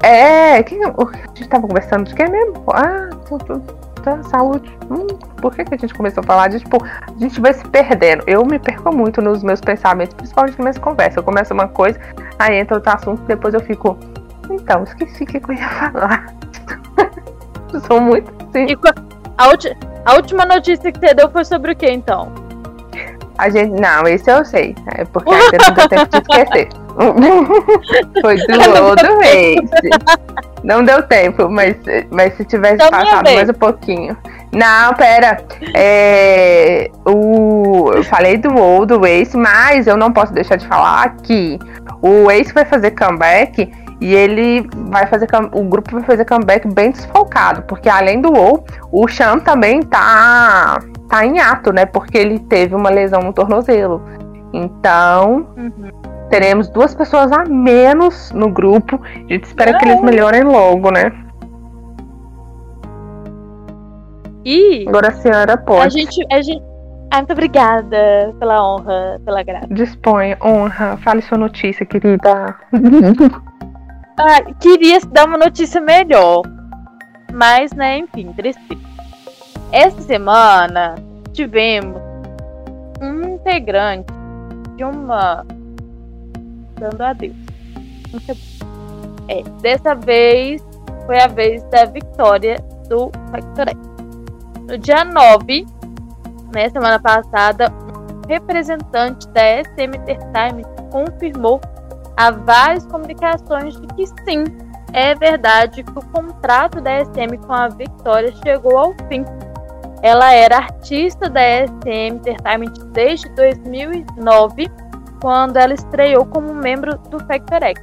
É, que, a gente tava conversando de que mesmo? Ah, tudo, tá, saúde. Hum, por que, que a gente começou a falar de, tipo, a gente vai se perdendo. Eu me perco muito nos meus pensamentos, principalmente nas minhas conversas. Eu começo uma coisa, aí entra outro assunto, depois eu fico, então, esqueci o que, que eu ia falar. Sou muito assim. E a, a última notícia que você deu foi sobre o que, então? A gente. Não, esse eu sei. É porque ainda não deu tempo de esquecer. Foi do outro Ace. Não deu tempo, mas, mas se tivesse então, passado mais um pouquinho. Não, pera. É, o, eu falei do WoW, do Ace, mas eu não posso deixar de falar que o Ace vai fazer comeback e ele vai fazer o grupo vai fazer comeback bem desfalcado, porque além do WoW, o Chan também tá tá em ato, né? Porque ele teve uma lesão no tornozelo. Então, uhum. teremos duas pessoas a menos no grupo. A gente espera que eles melhorem logo, né? E agora a senhora pode. A gente, a gente, ah, muito obrigada pela honra, pela graça. Dispõe, honra. Fale sua notícia, querida. ah, queria dar uma notícia melhor. Mas, né, enfim, triste. Essa semana tivemos um integrante de uma. Dando adeus. É, dessa vez foi a vez da vitória do Factor X. No dia 9, né, semana passada, um representante da SM Entertainment confirmou a várias comunicações de que sim, é verdade que o contrato da SM com a Vitória chegou ao fim ela era artista da SM Entertainment desde 2009, quando ela estreou como membro do Factor X.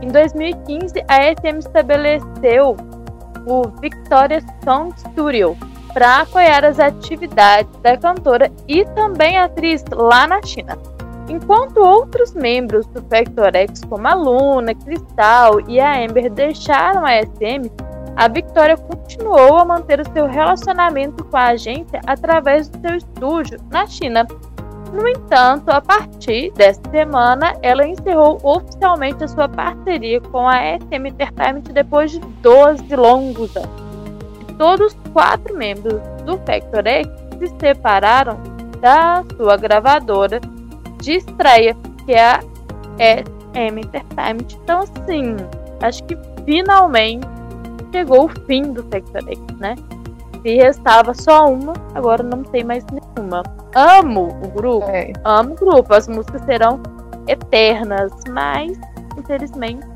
Em 2015, a SM estabeleceu o Victoria Song Studio para apoiar as atividades da cantora e também atriz lá na China. Enquanto outros membros do Factor X, como a Luna, Cristal e a Amber, deixaram a SM, a Victoria continuou a manter o seu relacionamento com a agência através do seu estúdio na China. No entanto, a partir desta semana, ela encerrou oficialmente a sua parceria com a SM Entertainment depois de 12 longos anos. Todos os quatro membros do Factor X se separaram da sua gravadora de estreia, que é a SM Entertainment. Então, assim, acho que finalmente chegou o fim do X, né? Se restava só uma, agora não tem mais nenhuma. Amo o grupo, é. amo o grupo. As músicas serão eternas, mas infelizmente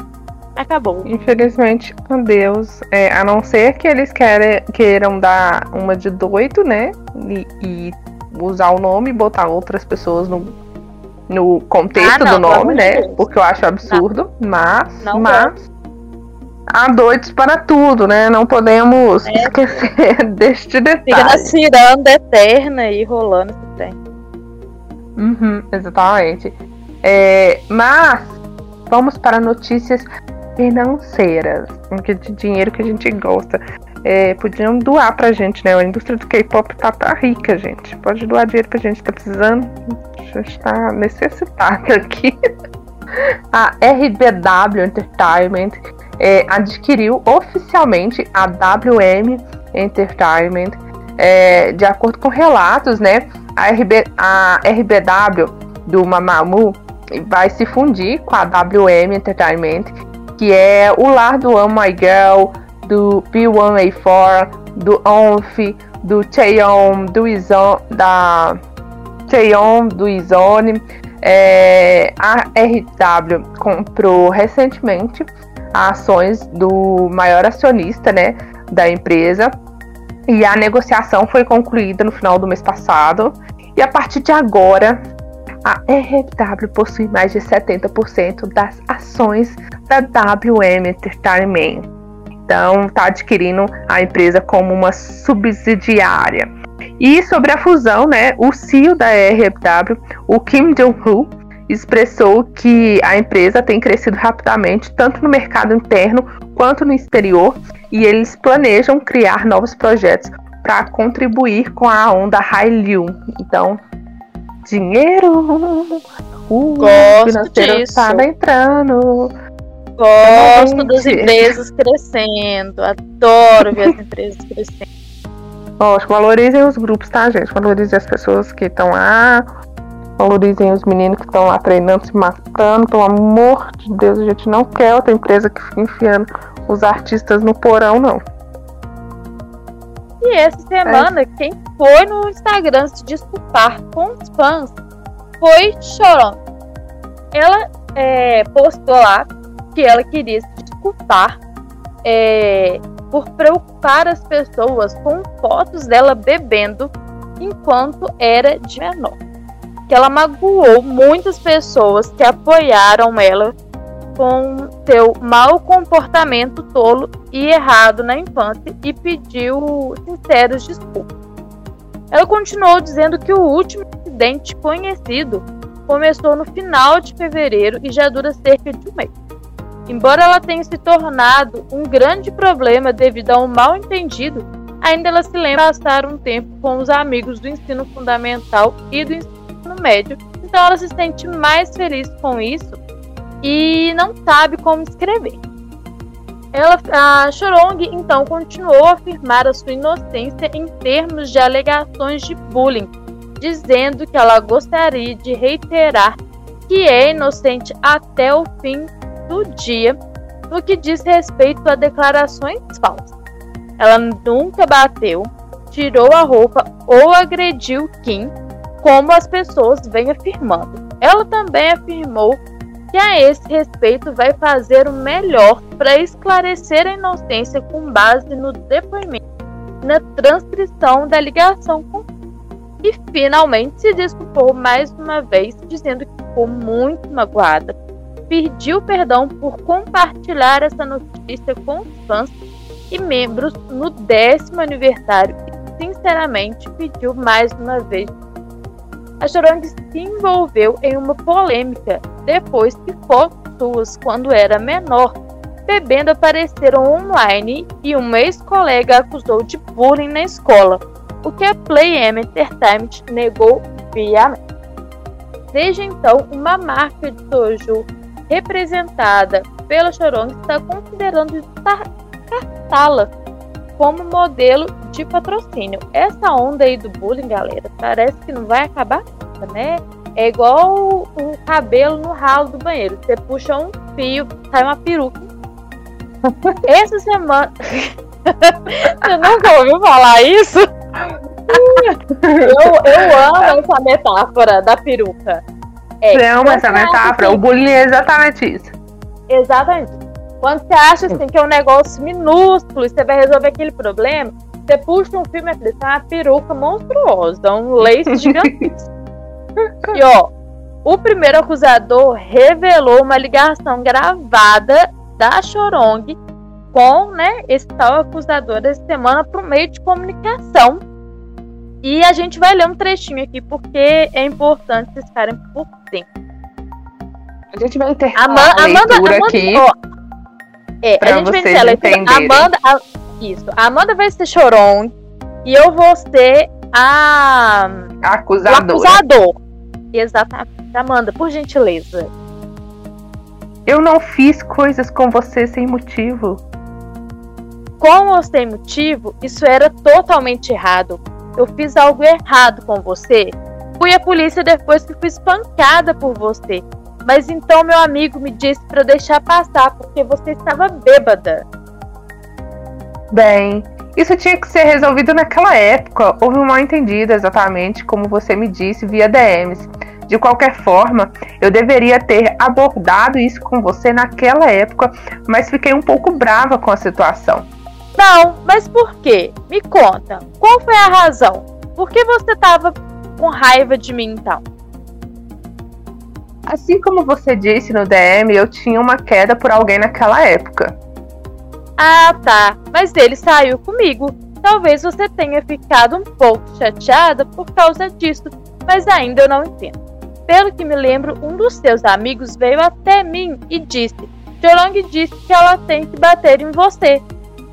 acabou. Infelizmente, adeus. É, a não ser que eles querem, queiram dar uma de doido, né? E, e usar o nome e botar outras pessoas no, no contexto ah, não, do nome, né? Porque eu acho absurdo. Não. Mas, não mas há doidos para tudo, né? Não podemos é. esquecer deste detalhe. Fica na ciranda eterna e rolando esse trem. Uhum, exatamente. É, mas vamos para notícias financeiras, de dinheiro que a gente gosta. É, podiam doar pra gente, né? A indústria do K-pop tá, tá rica, gente. Pode doar dinheiro pra gente, tá precisando. A gente tá necessitado aqui. A RBW Entertainment é, adquiriu oficialmente a WM Entertainment. É, de acordo com relatos, né, a, RB, a RBW do Mamamoo vai se fundir com a WM Entertainment, que é o lar do Oh My Girl, do B1A4, do ONF, do Cheon, do Izon, da Cheon, do Izone. É, a RW comprou recentemente ações do maior acionista né, da empresa, E a negociação foi concluída no final do mês passado. E a partir de agora, a RW possui mais de 70% das ações da WM Entertainment. Então, está adquirindo a empresa como uma subsidiária. E sobre a fusão, né, o CEO da RW, o Kim Jong-un, expressou que a empresa tem crescido rapidamente, tanto no mercado interno quanto no exterior, e eles planejam criar novos projetos para contribuir com a onda Hallyu. Então, dinheiro, uh, Gosto financeiro disso. tá entrando. Gosto das empresas crescendo. Adoro ver as empresas crescendo. Lógico, valorizem os grupos, tá, gente? Valorizem as pessoas que estão lá. Valorizem os meninos que estão lá treinando, se matando. Pelo amor de Deus, a gente não quer outra empresa que fique enfiando os artistas no porão, não. E essa semana, é. quem foi no Instagram se desculpar com os fãs foi Choron. Ela é, postou lá que ela queria se desculpar é, por preocupar as pessoas com fotos dela bebendo enquanto era de menor. Que ela magoou muitas pessoas que apoiaram ela com seu mau comportamento tolo e errado na infância e pediu sinceras desculpas. Ela continuou dizendo que o último incidente conhecido começou no final de fevereiro e já dura cerca de um mês. Embora ela tenha se tornado um grande problema devido a um mal entendido, ainda ela se lembra de passar um tempo com os amigos do ensino fundamental e do ensino médio, então ela se sente mais feliz com isso e não sabe como escrever. Ela, a Chorong então continuou a afirmar a sua inocência em termos de alegações de bullying, dizendo que ela gostaria de reiterar que é inocente até o fim do dia no que diz respeito a declarações falsas. Ela nunca bateu, tirou a roupa ou agrediu Kim, como as pessoas vêm afirmando. Ela também afirmou que a esse respeito vai fazer o melhor para esclarecer a inocência com base no depoimento na transcrição da ligação com e finalmente se desculpou mais uma vez, dizendo que ficou muito magoada pediu perdão por compartilhar essa notícia com os fãs e membros no décimo aniversário e, sinceramente, pediu mais uma vez. A Chorong se envolveu em uma polêmica depois que fotos suas, quando era menor, bebendo apareceram online e um ex-colega acusou de bullying na escola, o que a Play M Entertainment negou viamente. Desde então, uma marca de soju representada pela Chorong está considerando descartá-la como modelo de patrocínio. Essa onda aí do bullying, galera, parece que não vai acabar nunca, né? É igual o cabelo no ralo do banheiro. Você puxa um fio, sai uma peruca. Essa semana. Você nunca ouviu falar isso? eu, eu amo essa metáfora da peruca. É, Não, essa metáfora. O bullying é exatamente isso. Exatamente. Quando você acha assim, que é um negócio minúsculo e você vai resolver aquele problema, você puxa um filme e fala, uma peruca monstruosa, um lace gigantesco. e ó, o primeiro acusador revelou uma ligação gravada da Chorong com né, esse tal acusador essa semana por meio de comunicação e a gente vai ler um trechinho aqui porque é importante vocês ficarem por dentro. A gente vai ter Ama a leitura Amanda, aqui. Ó, é, a gente vai ter a. Amanda, a, isso. A Amanda vai ser chorão e eu vou ser a. Acusadora. O acusador. Exatamente. Amanda, por gentileza. Eu não fiz coisas com você sem motivo. Com ou sem motivo, isso era totalmente errado eu fiz algo errado com você. Fui à polícia depois que fui espancada por você. Mas então meu amigo me disse para deixar passar porque você estava bêbada. Bem, isso tinha que ser resolvido naquela época. Houve um mal entendido exatamente como você me disse via DMs. De qualquer forma, eu deveria ter abordado isso com você naquela época, mas fiquei um pouco brava com a situação. Não, mas por quê? Me conta. Qual foi a razão? Por que você tava com raiva de mim então? Assim como você disse no DM, eu tinha uma queda por alguém naquela época. Ah, tá. Mas ele saiu comigo. Talvez você tenha ficado um pouco chateada por causa disso, mas ainda eu não entendo. Pelo que me lembro, um dos seus amigos veio até mim e disse: Jorong disse que ela tem que bater em você.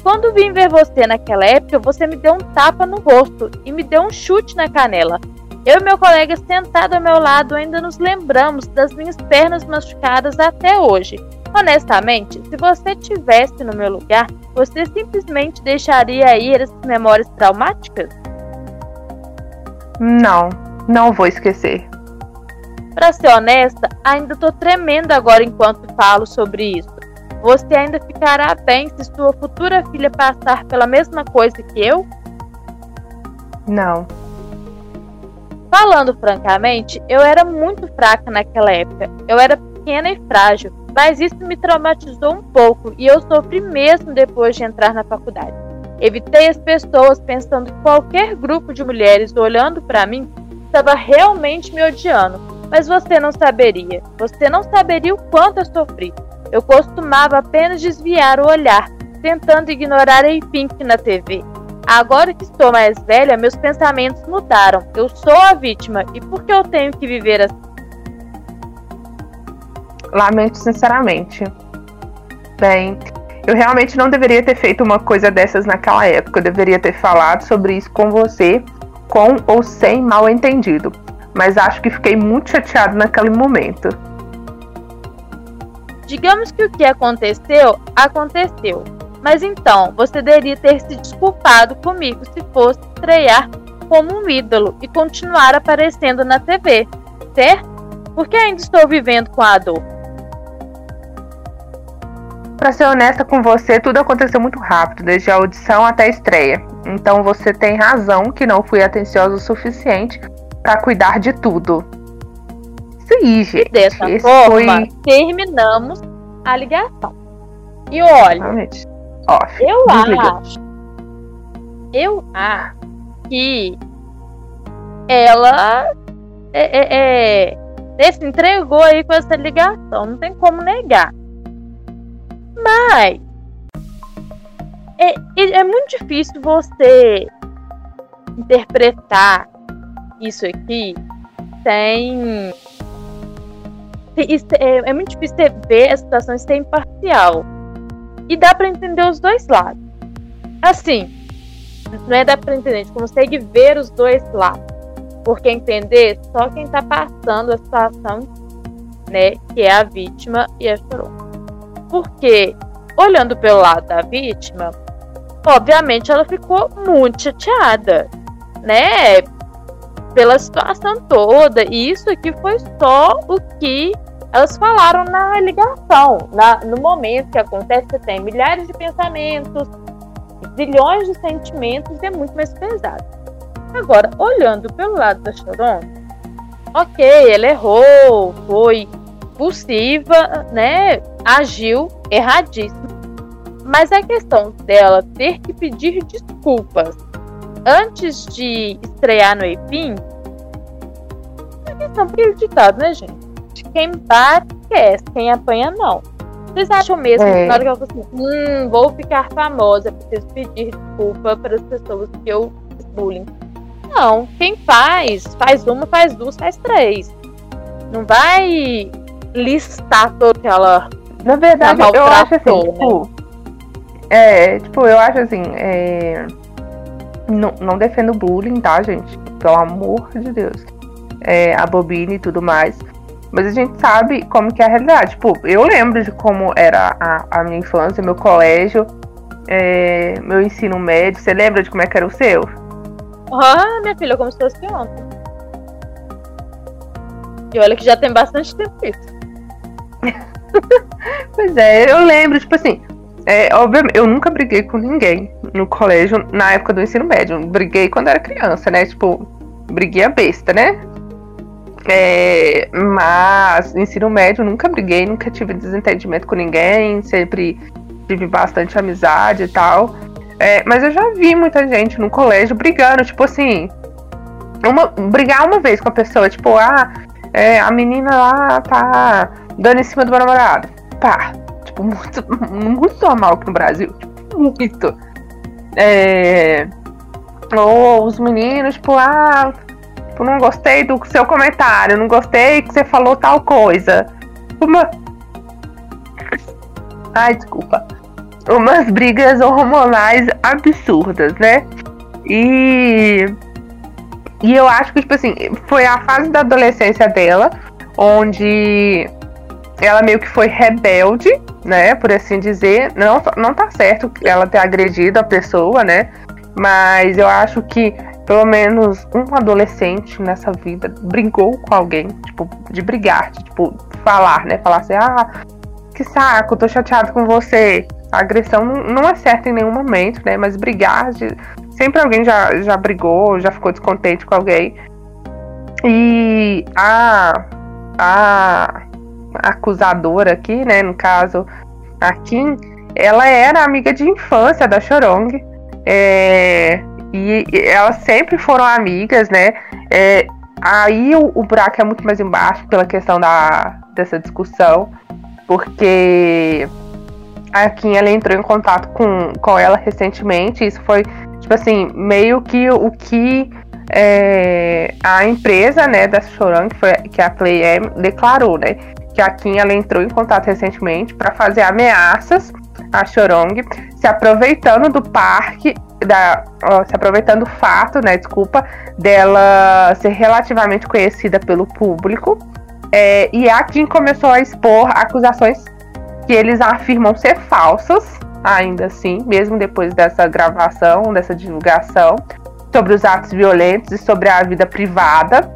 Quando vim ver você naquela época, você me deu um tapa no rosto e me deu um chute na canela. Eu e meu colega sentado ao meu lado ainda nos lembramos das minhas pernas machucadas até hoje. Honestamente, se você tivesse no meu lugar, você simplesmente deixaria ir essas memórias traumáticas? Não, não vou esquecer. Para ser honesta, ainda tô tremendo agora enquanto falo sobre isso. Você ainda ficará bem se sua futura filha passar pela mesma coisa que eu? Não. Falando francamente, eu era muito fraca naquela época. Eu era pequena e frágil, mas isso me traumatizou um pouco e eu sofri mesmo depois de entrar na faculdade. Evitei as pessoas pensando que qualquer grupo de mulheres olhando para mim estava realmente me odiando, mas você não saberia. Você não saberia o quanto eu sofri. Eu costumava apenas desviar o olhar, tentando ignorar a Pink na TV. Agora que estou mais velha, meus pensamentos mudaram. Eu sou a vítima e por que eu tenho que viver assim? Lamento sinceramente. Bem, eu realmente não deveria ter feito uma coisa dessas naquela época. Eu deveria ter falado sobre isso com você, com ou sem mal entendido. Mas acho que fiquei muito chateado naquele momento. Digamos que o que aconteceu, aconteceu. Mas então, você deveria ter se desculpado comigo se fosse estrear como um ídolo e continuar aparecendo na TV, certo? Porque ainda estou vivendo com a dor. Para ser honesta com você, tudo aconteceu muito rápido, desde a audição até a estreia. Então você tem razão que não fui atenciosa o suficiente para cuidar de tudo. Isso aí, gente. Dessa Esse forma, foi... terminamos a ligação. E olha, Realmente. Off. Eu Desliga. acho. Eu acho que ela é, é, é, se entregou aí com essa ligação. Não tem como negar. Mas é, é muito difícil você interpretar isso aqui sem. É, é muito difícil ver a situação ser imparcial. E dá para entender os dois lados. Assim, não é dá para entender, a gente consegue ver os dois lados. Porque entender só quem tá passando a situação, né, que é a vítima e a chorona. Porque, olhando pelo lado da vítima, obviamente ela ficou muito chateada, né? Pela situação toda. E isso aqui foi só o que elas falaram na ligação. Na, no momento que acontece, você tem milhares de pensamentos, zilhões de sentimentos e é muito mais pesado. Agora, olhando pelo lado da Chorona, ok, ela errou, foi possível, né? Agiu erradíssimo. Mas a questão dela ter que pedir desculpas antes de estrear no EPIM é questão prejudicada, né, gente? Quem bate esquece, quem apanha não. Vocês acham mesmo é. que na hora que eu falo assim, hum, vou ficar famosa, preciso pedir desculpa para as pessoas que eu bullying? Não, quem faz, faz uma, faz duas, faz três. Não vai listar toda aquela. Na verdade, eu acho assim, né? tipo. É, tipo, eu acho assim, é, não, não defendo bullying, tá, gente? Pelo amor de Deus. É, a bobina e tudo mais. Mas a gente sabe como que é a realidade. Tipo, eu lembro de como era a, a minha infância, meu colégio, é, meu ensino médio. Você lembra de como é que era o seu? Ah, minha filha, como se fosse ontem. E olha que já tem bastante tempo isso. pois é, eu lembro, tipo assim, é, obviamente, eu nunca briguei com ninguém no colégio na época do ensino médio. Briguei quando era criança, né? Tipo, briguei a besta, né? É, mas no ensino médio nunca briguei, nunca tive desentendimento com ninguém, sempre tive bastante amizade e tal. É, mas eu já vi muita gente no colégio brigando, tipo assim. Uma, brigar uma vez com a pessoa, tipo, ah, é, a menina lá tá dando em cima do meu namorado. Pá. Tipo, muito, muito normal aqui no Brasil. Tipo, muito. É, ou os meninos, tipo, ah, tipo, não gostei do seu comentário, não gostei que você falou tal coisa. Uma. Ai, desculpa. Umas brigas hormonais absurdas, né? E. E eu acho que, tipo assim, foi a fase da adolescência dela, onde ela meio que foi rebelde, né? Por assim dizer. Não, não tá certo ela ter agredido a pessoa, né? Mas eu acho que pelo menos um adolescente nessa vida brigou com alguém, tipo, de brigar, de, tipo, falar, né? Falar assim, ah, que saco, tô chateado com você. A agressão não, não é certa em nenhum momento, né? Mas brigar, de, sempre alguém já, já brigou, já ficou descontente com alguém. E a, a acusadora aqui, né? No caso, a Kim, ela era amiga de infância da Chorong. É, e elas sempre foram amigas, né? É, aí o, o, buraco é muito mais embaixo pela questão da, dessa discussão, porque a Kim ela entrou em contato com, com ela recentemente. Isso foi, tipo assim, meio que o que é, a empresa né, da Choran, que, foi, que a Play M, declarou, né? Que a Kim ela entrou em contato recentemente para fazer ameaças a Chorong, se aproveitando do parque, da, ó, se aproveitando do fato, né, desculpa, dela ser relativamente conhecida pelo público. É, e a Kim começou a expor acusações que eles afirmam ser falsas, ainda assim, mesmo depois dessa gravação, dessa divulgação, sobre os atos violentos e sobre a vida privada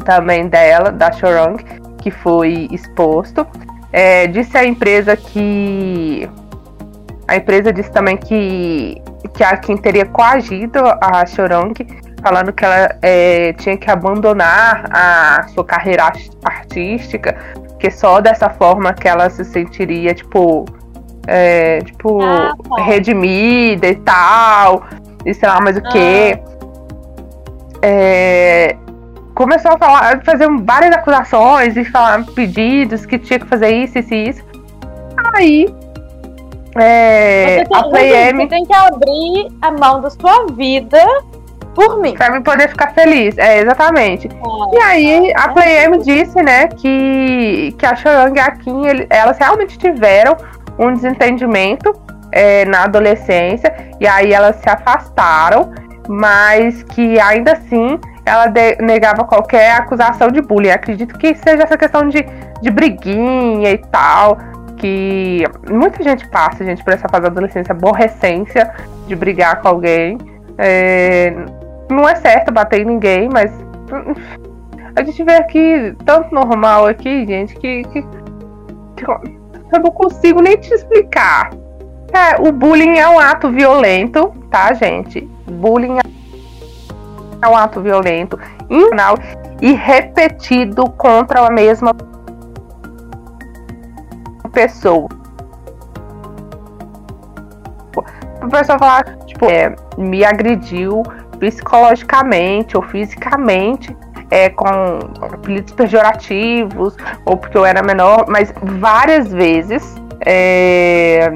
também dela, da Chorong, que foi exposto. É, disse a empresa que a empresa disse também que, que a Kim teria coagido a Chorong, falando que ela é, tinha que abandonar a sua carreira artística, que só dessa forma que ela se sentiria, tipo, é, tipo, ah, redimida e tal, e sei lá mais o que. Ah. É, começou a falar, fazer várias acusações e falar pedidos que tinha que fazer isso, isso e isso. Aí é, você, tem, a você tem que abrir a mão da sua vida por mim. Pra me poder ficar feliz. É, exatamente. É, e aí, é, a Play disse, né, que, que a Chorang e a Kim, ele, elas realmente tiveram um desentendimento é, na adolescência. E aí elas se afastaram, mas que ainda assim ela negava qualquer acusação de bullying. Acredito que seja essa questão de, de briguinha e tal que muita gente passa, gente, por essa fase da adolescência, aborrecência de brigar com alguém. É, não é certo bater em ninguém, mas a gente vê aqui tanto normal aqui, gente, que, que, que eu não consigo nem te explicar. É, o bullying é um ato violento, tá, gente? Bullying é um ato violento, e repetido contra a mesma pessoa. A pessoa falar, tipo, é, me agrediu psicologicamente ou fisicamente, é, com apelidos pejorativos, ou porque eu era menor, mas várias vezes. É,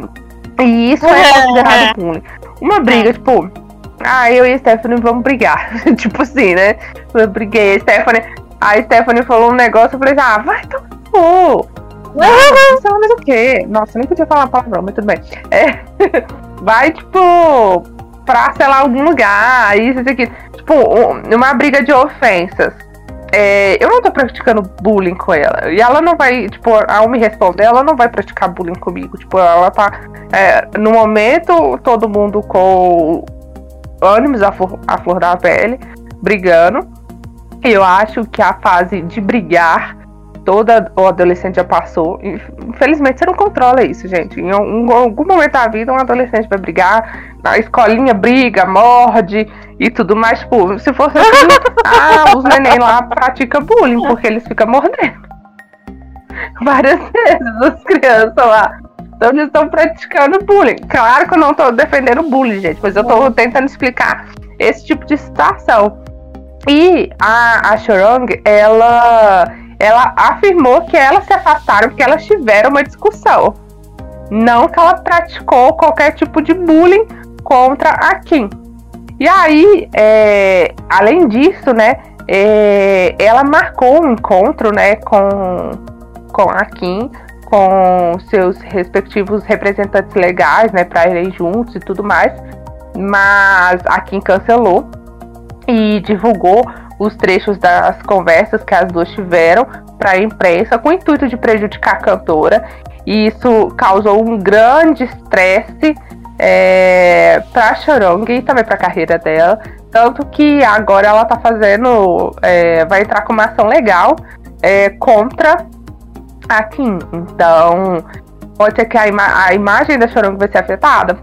e isso é considerado bullying. Uma briga, tipo, ah, eu e a Stephanie vamos brigar. tipo assim, né? Eu briguei, a Stephanie. A Stephanie falou um negócio, eu falei, ah, vai tomar mais o quê. Nossa, nem podia falar palavrão, mas tudo bem. É, vai, tipo, pra, sei lá, algum lugar, isso, isso aqui. Tipo, uma briga de ofensas. É, eu não tô praticando bullying com ela. E ela não vai, tipo, ao me responder, ela não vai praticar bullying comigo. Tipo, ela tá. É, no momento, todo mundo com ânimos à flor, à flor da pele, brigando. Eu acho que a fase de brigar toda o adolescente já passou. Infelizmente, você não controla isso, gente. Em algum, algum momento da vida, um adolescente vai brigar, na escolinha briga, morde e tudo mais. Tipo, se fosse assim, ah, os neném lá praticam bullying, porque eles ficam mordendo. Várias vezes, as crianças lá. Então eles estão praticando bullying. Claro que eu não estou defendendo bullying, gente, mas eu estou tentando explicar esse tipo de situação. E a, a ela, ela afirmou que elas se afastaram porque elas tiveram uma discussão. Não que ela praticou qualquer tipo de bullying contra a Kim. E aí, é, além disso, né, é, ela marcou um encontro, né, com, com a Kim, com seus respectivos representantes legais, né, para irem juntos e tudo mais. Mas a Kim cancelou e divulgou os trechos das conversas que as duas tiveram para a imprensa com o intuito de prejudicar a cantora. E isso causou um grande estresse é, para Chorong e também para a carreira dela. Tanto que agora ela está fazendo. É, vai entrar com uma ação legal é, contra a Kim. Então, pode ser que a, ima a imagem da Chorong vai ser afetada?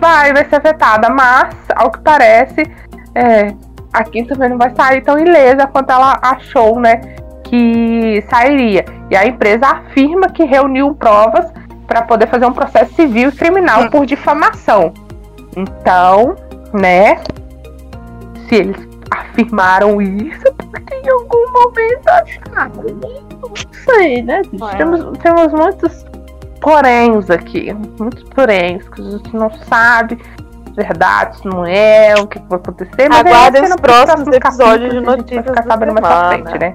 Vai, vai ser afetada, mas, ao que parece, é, a Kim também não vai sair tão ilesa quanto ela achou, né? Que sairia. E a empresa afirma que reuniu provas para poder fazer um processo civil e criminal hum. por difamação. Então, né? Se eles afirmaram isso, é porque em algum momento acharam. Não sei, né? Temos, temos muitos poréns aqui. Muitos poréns que a gente não sabe verdade, não é, o que vai acontecer. Mas Aguardem os próximos episódios de notícias. Vai ficar sabendo mais pra frente, né?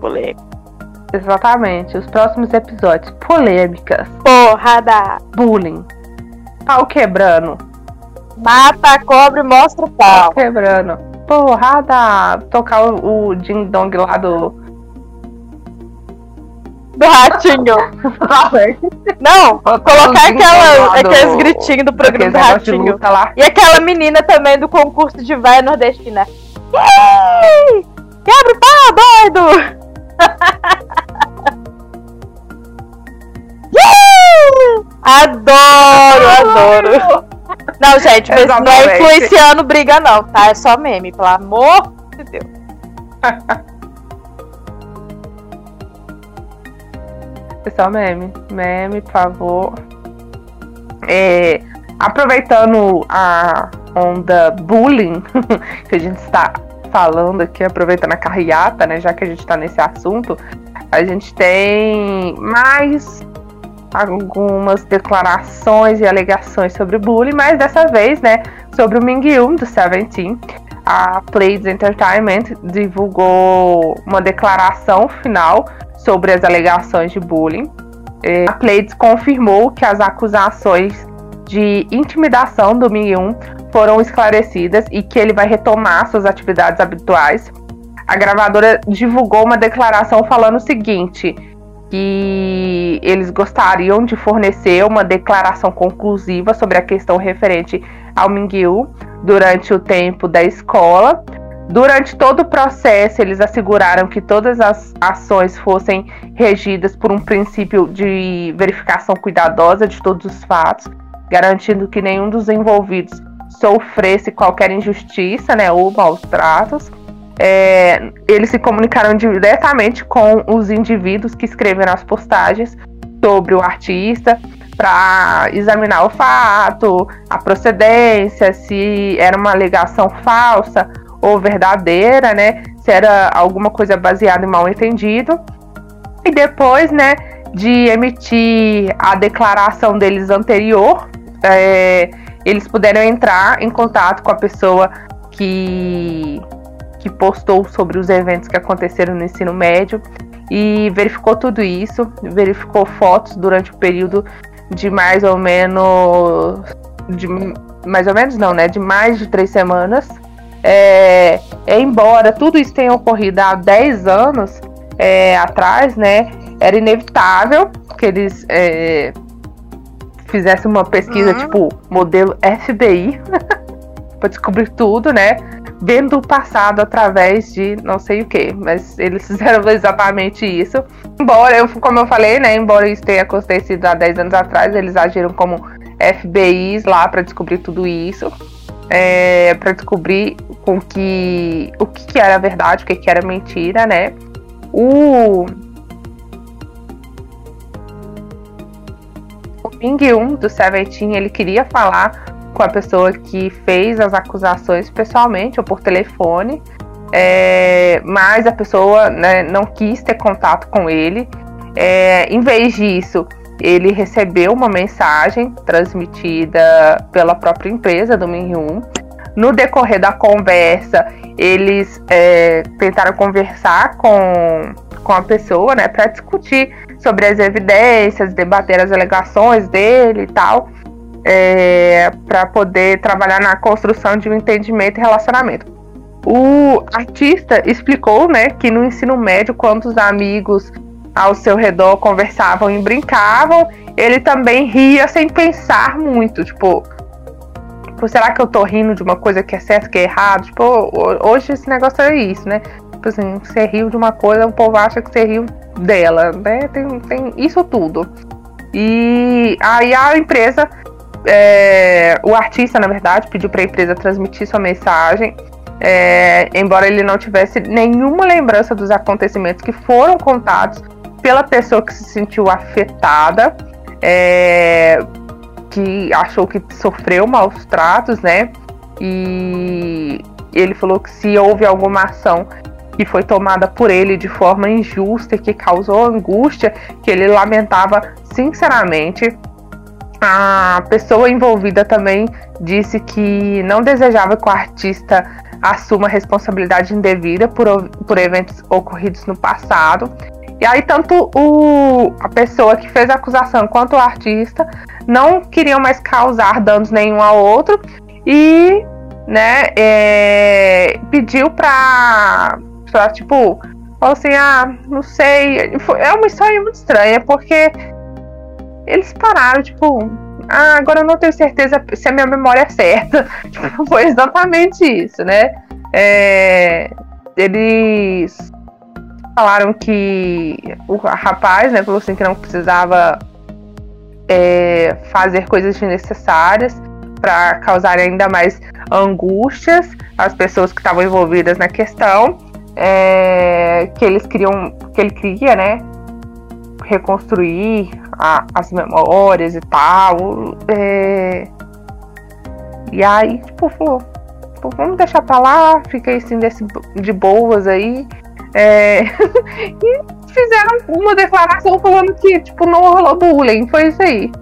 Polêmica. Exatamente, os próximos episódios. Polêmicas. Porrada. Bullying. Pau quebrando. Mata a cobra e mostra o pau. Pau quebrando. Porrada. Tocar o, o ding dong lá do do ratinho. Não, colocar aquela, aqueles gritinhos do programa do ratinho. E aquela menina também do concurso de vai nordestina. Yay! Quebra o pau, doido! adoro, adoro. Não, gente, mas não é influenciando briga, não, tá? É só meme, pelo amor de Deus. Pessoal, meme. Meme, por favor. É, aproveitando a onda bullying que a gente está falando aqui, aproveitando a carreata, né? Já que a gente está nesse assunto, a gente tem mais algumas declarações e alegações sobre bullying, mas dessa vez, né, sobre o Mingyu do Seventeen. A Plaids Entertainment divulgou uma declaração final sobre as alegações de bullying. É, a Pleiades confirmou que as acusações de intimidação do Ming-1 foram esclarecidas e que ele vai retomar suas atividades habituais. A gravadora divulgou uma declaração falando o seguinte: que eles gostariam de fornecer uma declaração conclusiva sobre a questão referente ao Mingyu durante o tempo da escola, Durante todo o processo, eles asseguraram que todas as ações fossem regidas por um princípio de verificação cuidadosa de todos os fatos, garantindo que nenhum dos envolvidos sofresse qualquer injustiça né, ou maus tratos. É, eles se comunicaram diretamente com os indivíduos que escreveram as postagens sobre o artista para examinar o fato, a procedência, se era uma alegação falsa ou verdadeira, né? Se era alguma coisa baseada em mal entendido. E depois, né, de emitir a declaração deles anterior, é, eles puderam entrar em contato com a pessoa que, que postou sobre os eventos que aconteceram no ensino médio e verificou tudo isso, verificou fotos durante o período de mais ou menos de mais ou menos não, né, de mais de três semanas é, embora tudo isso tenha ocorrido há 10 anos é, atrás, né, era inevitável que eles é, fizessem uma pesquisa uhum. tipo modelo FBI para descobrir tudo, né? Vendo o passado através de não sei o que, mas eles fizeram exatamente isso. Embora, eu, como eu falei, né? Embora isso tenha acontecido há 10 anos atrás, eles agiram como FBIs lá para descobrir tudo isso, é, para descobrir com que o que, que era verdade, o que, que era mentira, né? O Ming 1 do Seventeen, ele queria falar com a pessoa que fez as acusações pessoalmente ou por telefone, é, mas a pessoa né, não quis ter contato com ele. É, em vez disso, ele recebeu uma mensagem transmitida pela própria empresa do Minhyun. No decorrer da conversa, eles é, tentaram conversar com, com a pessoa, né, para discutir sobre as evidências, debater as alegações dele e tal, é, para poder trabalhar na construção de um entendimento e relacionamento. O artista explicou, né, que no ensino médio, quando os amigos ao seu redor conversavam e brincavam, ele também ria sem pensar muito, tipo, tipo, será que eu tô rindo de uma coisa que é certo, que é errado? Tipo, hoje esse negócio é isso, né? Tipo assim, você riu de uma coisa, o povo acha que você riu dela, né? Tem, tem isso tudo. E aí a empresa, é, o artista, na verdade, pediu para a empresa transmitir sua mensagem. É, embora ele não tivesse nenhuma lembrança dos acontecimentos que foram contados pela pessoa que se sentiu afetada, é, que achou que sofreu maus tratos, né? E ele falou que se houve alguma ação que foi tomada por ele de forma injusta e que causou angústia, que ele lamentava sinceramente. A pessoa envolvida também disse que não desejava que o artista assuma responsabilidade indevida por, por eventos ocorridos no passado e aí, tanto o, a pessoa que fez a acusação quanto o artista não queriam mais causar danos nenhum ao outro e, né, é, pediu pra, pra, tipo, falou assim: ah, não sei. É uma história muito estranha, porque eles pararam, tipo, ah, agora eu não tenho certeza se a minha memória é certa. Tipo, foi exatamente isso, né? É, eles falaram que o rapaz, né, falou assim que não precisava é, fazer coisas desnecessárias para causar ainda mais angústias às pessoas que estavam envolvidas na questão, é, que eles queriam, que ele queria, né, reconstruir a, as memórias e tal, é, e aí, tipo, falou, vamos deixar pra lá, fiquei assim desse, de boas aí, é... e fizeram uma declaração falando que, tipo, não rolou bullying. Foi isso aí.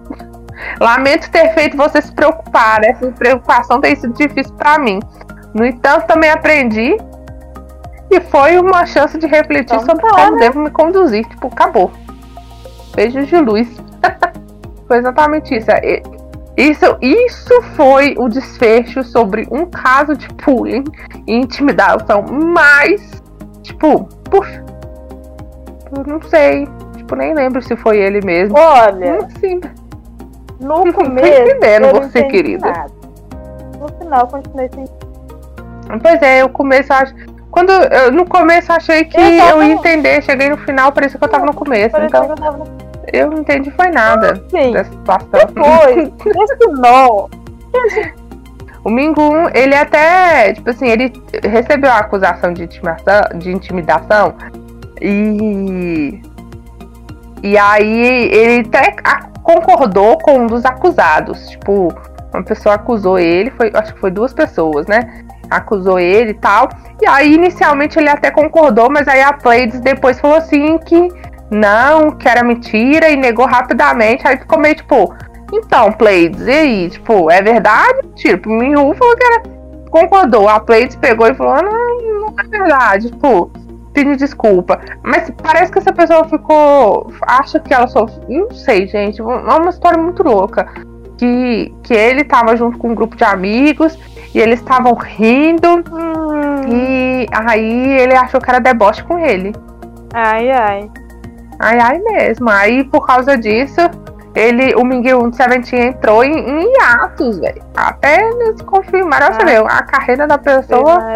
Lamento ter feito você se preocupar. Essa preocupação tem sido difícil para mim. No entanto, também aprendi. E foi uma chance de refletir então, sobre tá, como né? devo me conduzir. Tipo, acabou. Beijos de luz. foi exatamente isso. É, isso, isso foi o desfecho sobre um caso de bullying e intimidação mais Tipo, puf. Eu não sei. Tipo, nem lembro se foi ele mesmo. Olha. Assim. No começo. Entendendo você, querida. Nada. No final, continuei sem. Pois é, eu começo acho. Quando eu, no começo achei que eu, eu ia entender, cheguei no final, parecia que eu tava no começo. Então, eu, tava no... eu não entendi foi nada ah, sim. dessa situação. Depois, esse nó. O Mingun, ele até, tipo assim, ele recebeu a acusação de intimidação, de intimidação e e aí ele até concordou com um dos acusados, tipo, uma pessoa acusou ele, foi, acho que foi duas pessoas, né? Acusou ele e tal. E aí inicialmente ele até concordou, mas aí a Pleiades depois falou assim que não, que era mentira e negou rapidamente. Aí ficou meio tipo, então, Pleides, e aí? Tipo, é verdade? Tipo, Minhu falou que era. Concordou. A Pleides pegou e falou: ah, não, não é verdade. Tipo, pedi desculpa. Mas parece que essa pessoa ficou. Acha que ela só. Não sei, gente. É uma história muito louca. Que, que ele tava junto com um grupo de amigos e eles estavam rindo. Hum. E aí ele achou que era deboche com ele. Ai, ai. Ai, ai mesmo. Aí por causa disso ele, o Miguel Seventeen entrou em, em hiatos, velho. Até eles confirmaram, ah. você a carreira da pessoa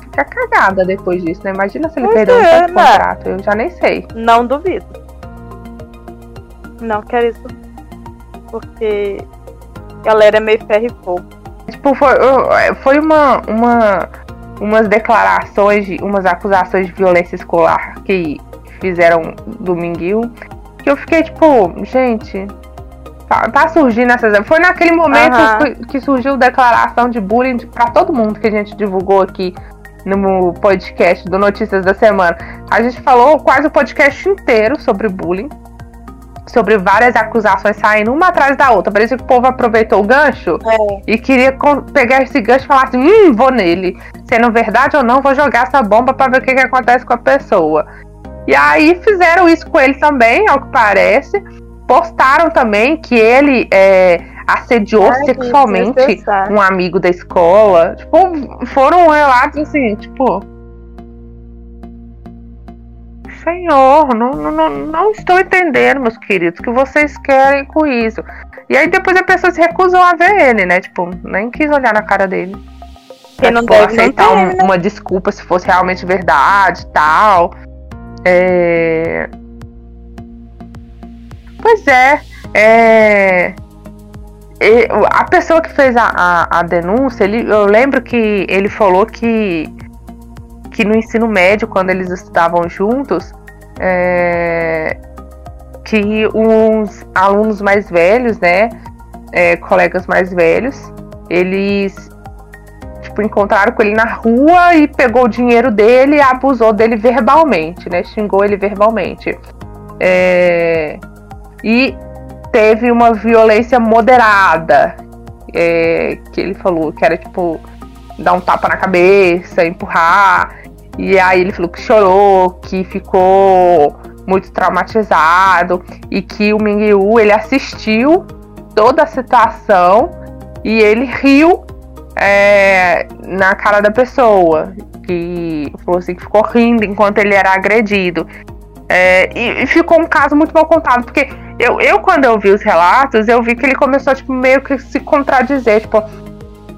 fica cagada depois disso, né? Imagina se ele perdeu é, né? contrato, eu já nem sei. Não duvido. Não quero isso. Porque a galera é meio ferro e fogo. Tipo, foi, foi uma, uma, umas declarações, de, umas acusações de violência escolar que fizeram do Minguil que eu fiquei tipo, gente, Tá, tá surgindo essas. Foi naquele momento que, que surgiu declaração de bullying para todo mundo que a gente divulgou aqui no podcast do Notícias da Semana. A gente falou quase o podcast inteiro sobre bullying sobre várias acusações saindo uma atrás da outra. Parece que o povo aproveitou o gancho é. e queria pegar esse gancho e falar assim: hum, vou nele. Sendo verdade ou não, vou jogar essa bomba para ver o que, que acontece com a pessoa. E aí fizeram isso com ele também, ao que parece. Postaram também que ele é, assediou Ai, sexualmente um amigo da escola. Tipo, foram relatos assim, tipo Senhor, não, não, não estou entendendo, meus queridos, o que vocês querem com isso. E aí depois a pessoa se recusou a ver ele, né? Tipo, nem quis olhar na cara dele. Pra, não tipo, deve aceitar um, né? uma desculpa se fosse realmente verdade e tal. É... Pois é, é... A pessoa que fez a, a, a denúncia, ele, eu lembro que ele falou que que no ensino médio, quando eles estudavam juntos, é, que uns alunos mais velhos, né, é, colegas mais velhos, eles tipo, encontraram com ele na rua e pegou o dinheiro dele e abusou dele verbalmente, né, xingou ele verbalmente. É, e teve uma violência moderada, é, que ele falou que era tipo dar um tapa na cabeça, empurrar. E aí ele falou que chorou, que ficou muito traumatizado e que o Mingyu ele assistiu toda a situação e ele riu é, na cara da pessoa que falou assim que ficou rindo enquanto ele era agredido é, e, e, ficou um caso muito mal contado porque eu, eu quando eu vi os relatos eu vi que ele começou tipo meio que se contradizer tipo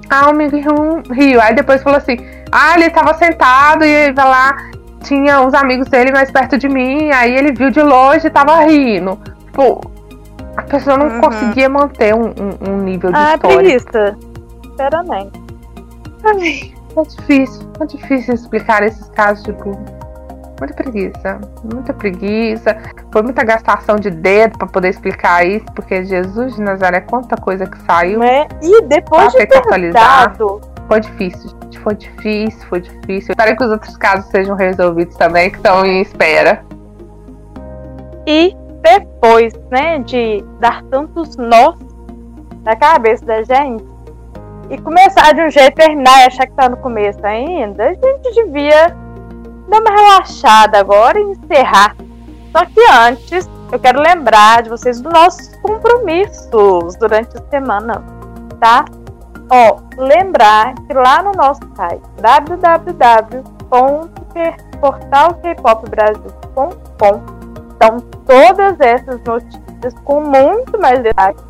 ah o Mingyu riu aí depois falou assim ah, ele tava sentado e vai lá, tinha uns amigos dele mais perto de mim, aí ele viu de longe e tava rindo. Tipo, a pessoa não uhum. conseguia manter um, um, um nível de ah, história. Ah, Sinceramente. Ai, é difícil, é difícil explicar esses casos, tipo, muita preguiça, muita preguiça. Foi muita gastação de dedo para poder explicar isso, porque Jesus de Nazaré, quanta coisa que saiu. É, e depois de ter dado foi difícil, gente. Foi difícil, foi difícil. Espero que os outros casos sejam resolvidos também, que estão em espera. E depois, né, de dar tantos nós na cabeça da gente e começar de um jeito e terminar e achar que tá no começo ainda, a gente devia dar uma relaxada agora e encerrar. Só que antes, eu quero lembrar de vocês dos nossos compromissos durante a semana, tá? Ó, lembrar que lá no nosso site www.portalkpopbrasil.com estão todas essas notícias com muito mais detalhes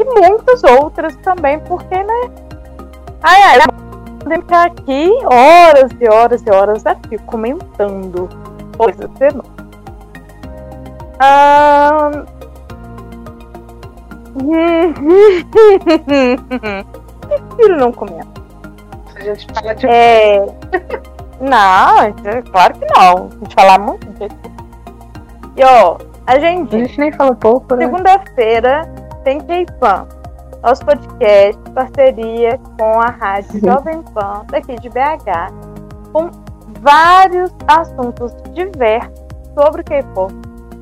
e muitas outras também, porque, né? Ai, ai, podem ficar aqui horas e horas e horas aqui comentando coisas semana. Ah... filho não comenta. A gente fala de. É... não, claro que não. A gente fala muito. E ó, a gente. A gente nem fala pouco, né? Segunda-feira tem K-Pan. Nosso podcast, parceria com a Rádio uhum. Jovem Pan, daqui de BH, com vários assuntos diversos sobre K-pop.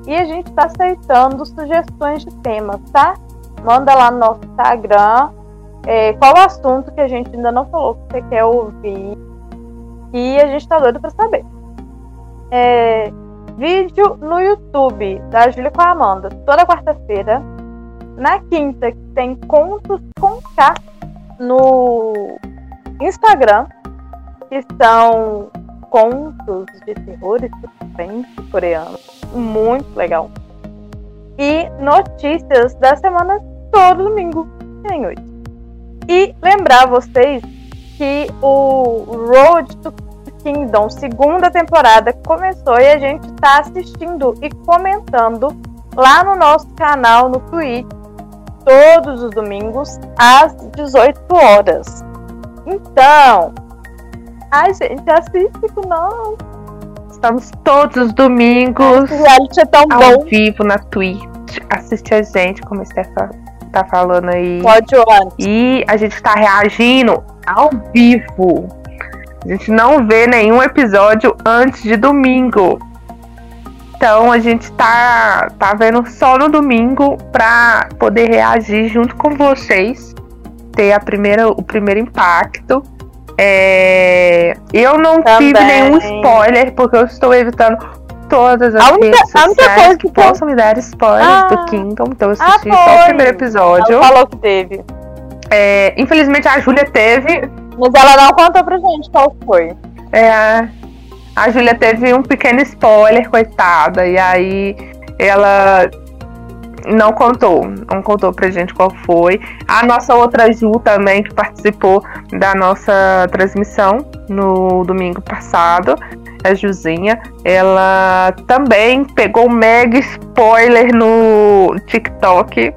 E a gente está aceitando sugestões de temas, tá? Manda lá no nosso Instagram é, qual o assunto que a gente ainda não falou que você quer ouvir e a gente tá doido para saber. É, vídeo no YouTube da Júlia com a Amanda, toda quarta-feira. Na quinta, que tem contos com K no Instagram, que são contos de terror e suspense coreano. Muito legal. E notícias da semana todo domingo, em hoje. E lembrar vocês que o Road to Kingdom, segunda temporada, começou e a gente está assistindo e comentando lá no nosso canal no Twitch, todos os domingos, às 18 horas. Então, a gente assiste com nós. Estamos todos os domingos é tão ao bom. vivo na Twitch. pode assistir a gente, como a Stefan tá falando aí. Pode, Joana. E a gente tá reagindo ao vivo. A gente não vê nenhum episódio antes de domingo. Então a gente tá, tá vendo só no domingo pra poder reagir junto com vocês. Ter a primeira, o primeiro impacto. É, eu não Também. tive nenhum spoiler, porque eu estou evitando todas as A única- redes a única coisa que possam me dar spoilers Ah. do Kingdom. Então eu Ah, assisti só o primeiro episódio. Ela falou que teve. É, infelizmente a Júlia teve. Mas ela não contou pra gente qual foi. É, a Júlia teve um pequeno spoiler, coitada. E aí ela não contou. Não contou pra gente qual foi. A nossa outra Ju também, que participou da nossa transmissão no domingo passado. A Juzinha, ela também pegou um mega spoiler no TikTok.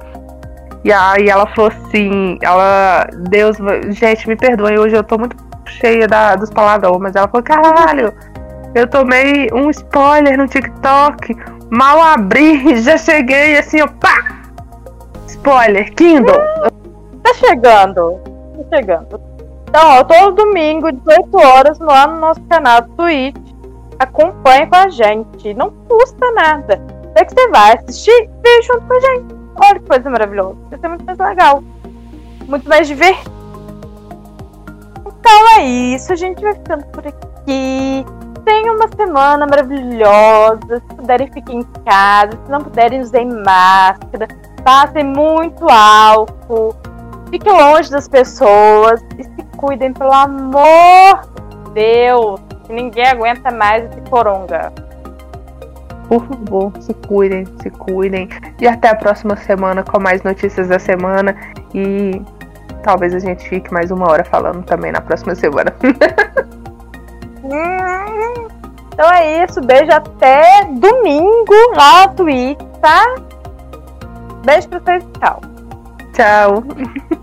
E aí ela falou assim, ela. Deus, gente, me perdoem, hoje eu tô muito cheia da, dos palavrões, mas ela falou, caralho, eu tomei um spoiler no TikTok, mal abri, já cheguei assim, ó, pá! Spoiler, Kindle! Tá chegando. Tá chegando. Então, ó, todo domingo, 18 horas, lá no nosso canal do Twitch. Acompanhe com a gente. Não custa nada. É que você vai assistir, vem junto com a gente. Olha que coisa maravilhosa. Vai ser muito mais legal. Muito mais divertido. Então é isso. A gente vai ficando por aqui. Tenham uma semana maravilhosa. Se puderem, fiquem em casa. Se não puderem, usem máscara. Passem muito álcool. Fiquem longe das pessoas. E se cuidem, pelo amor de Deus. Que ninguém aguenta mais esse coronga. Por favor, se cuidem, se cuidem. E até a próxima semana com mais notícias da semana. E talvez a gente fique mais uma hora falando também na próxima semana. Então é isso. Beijo até domingo lá no Twitch, tá? Beijo pra vocês. Tchau. Tchau!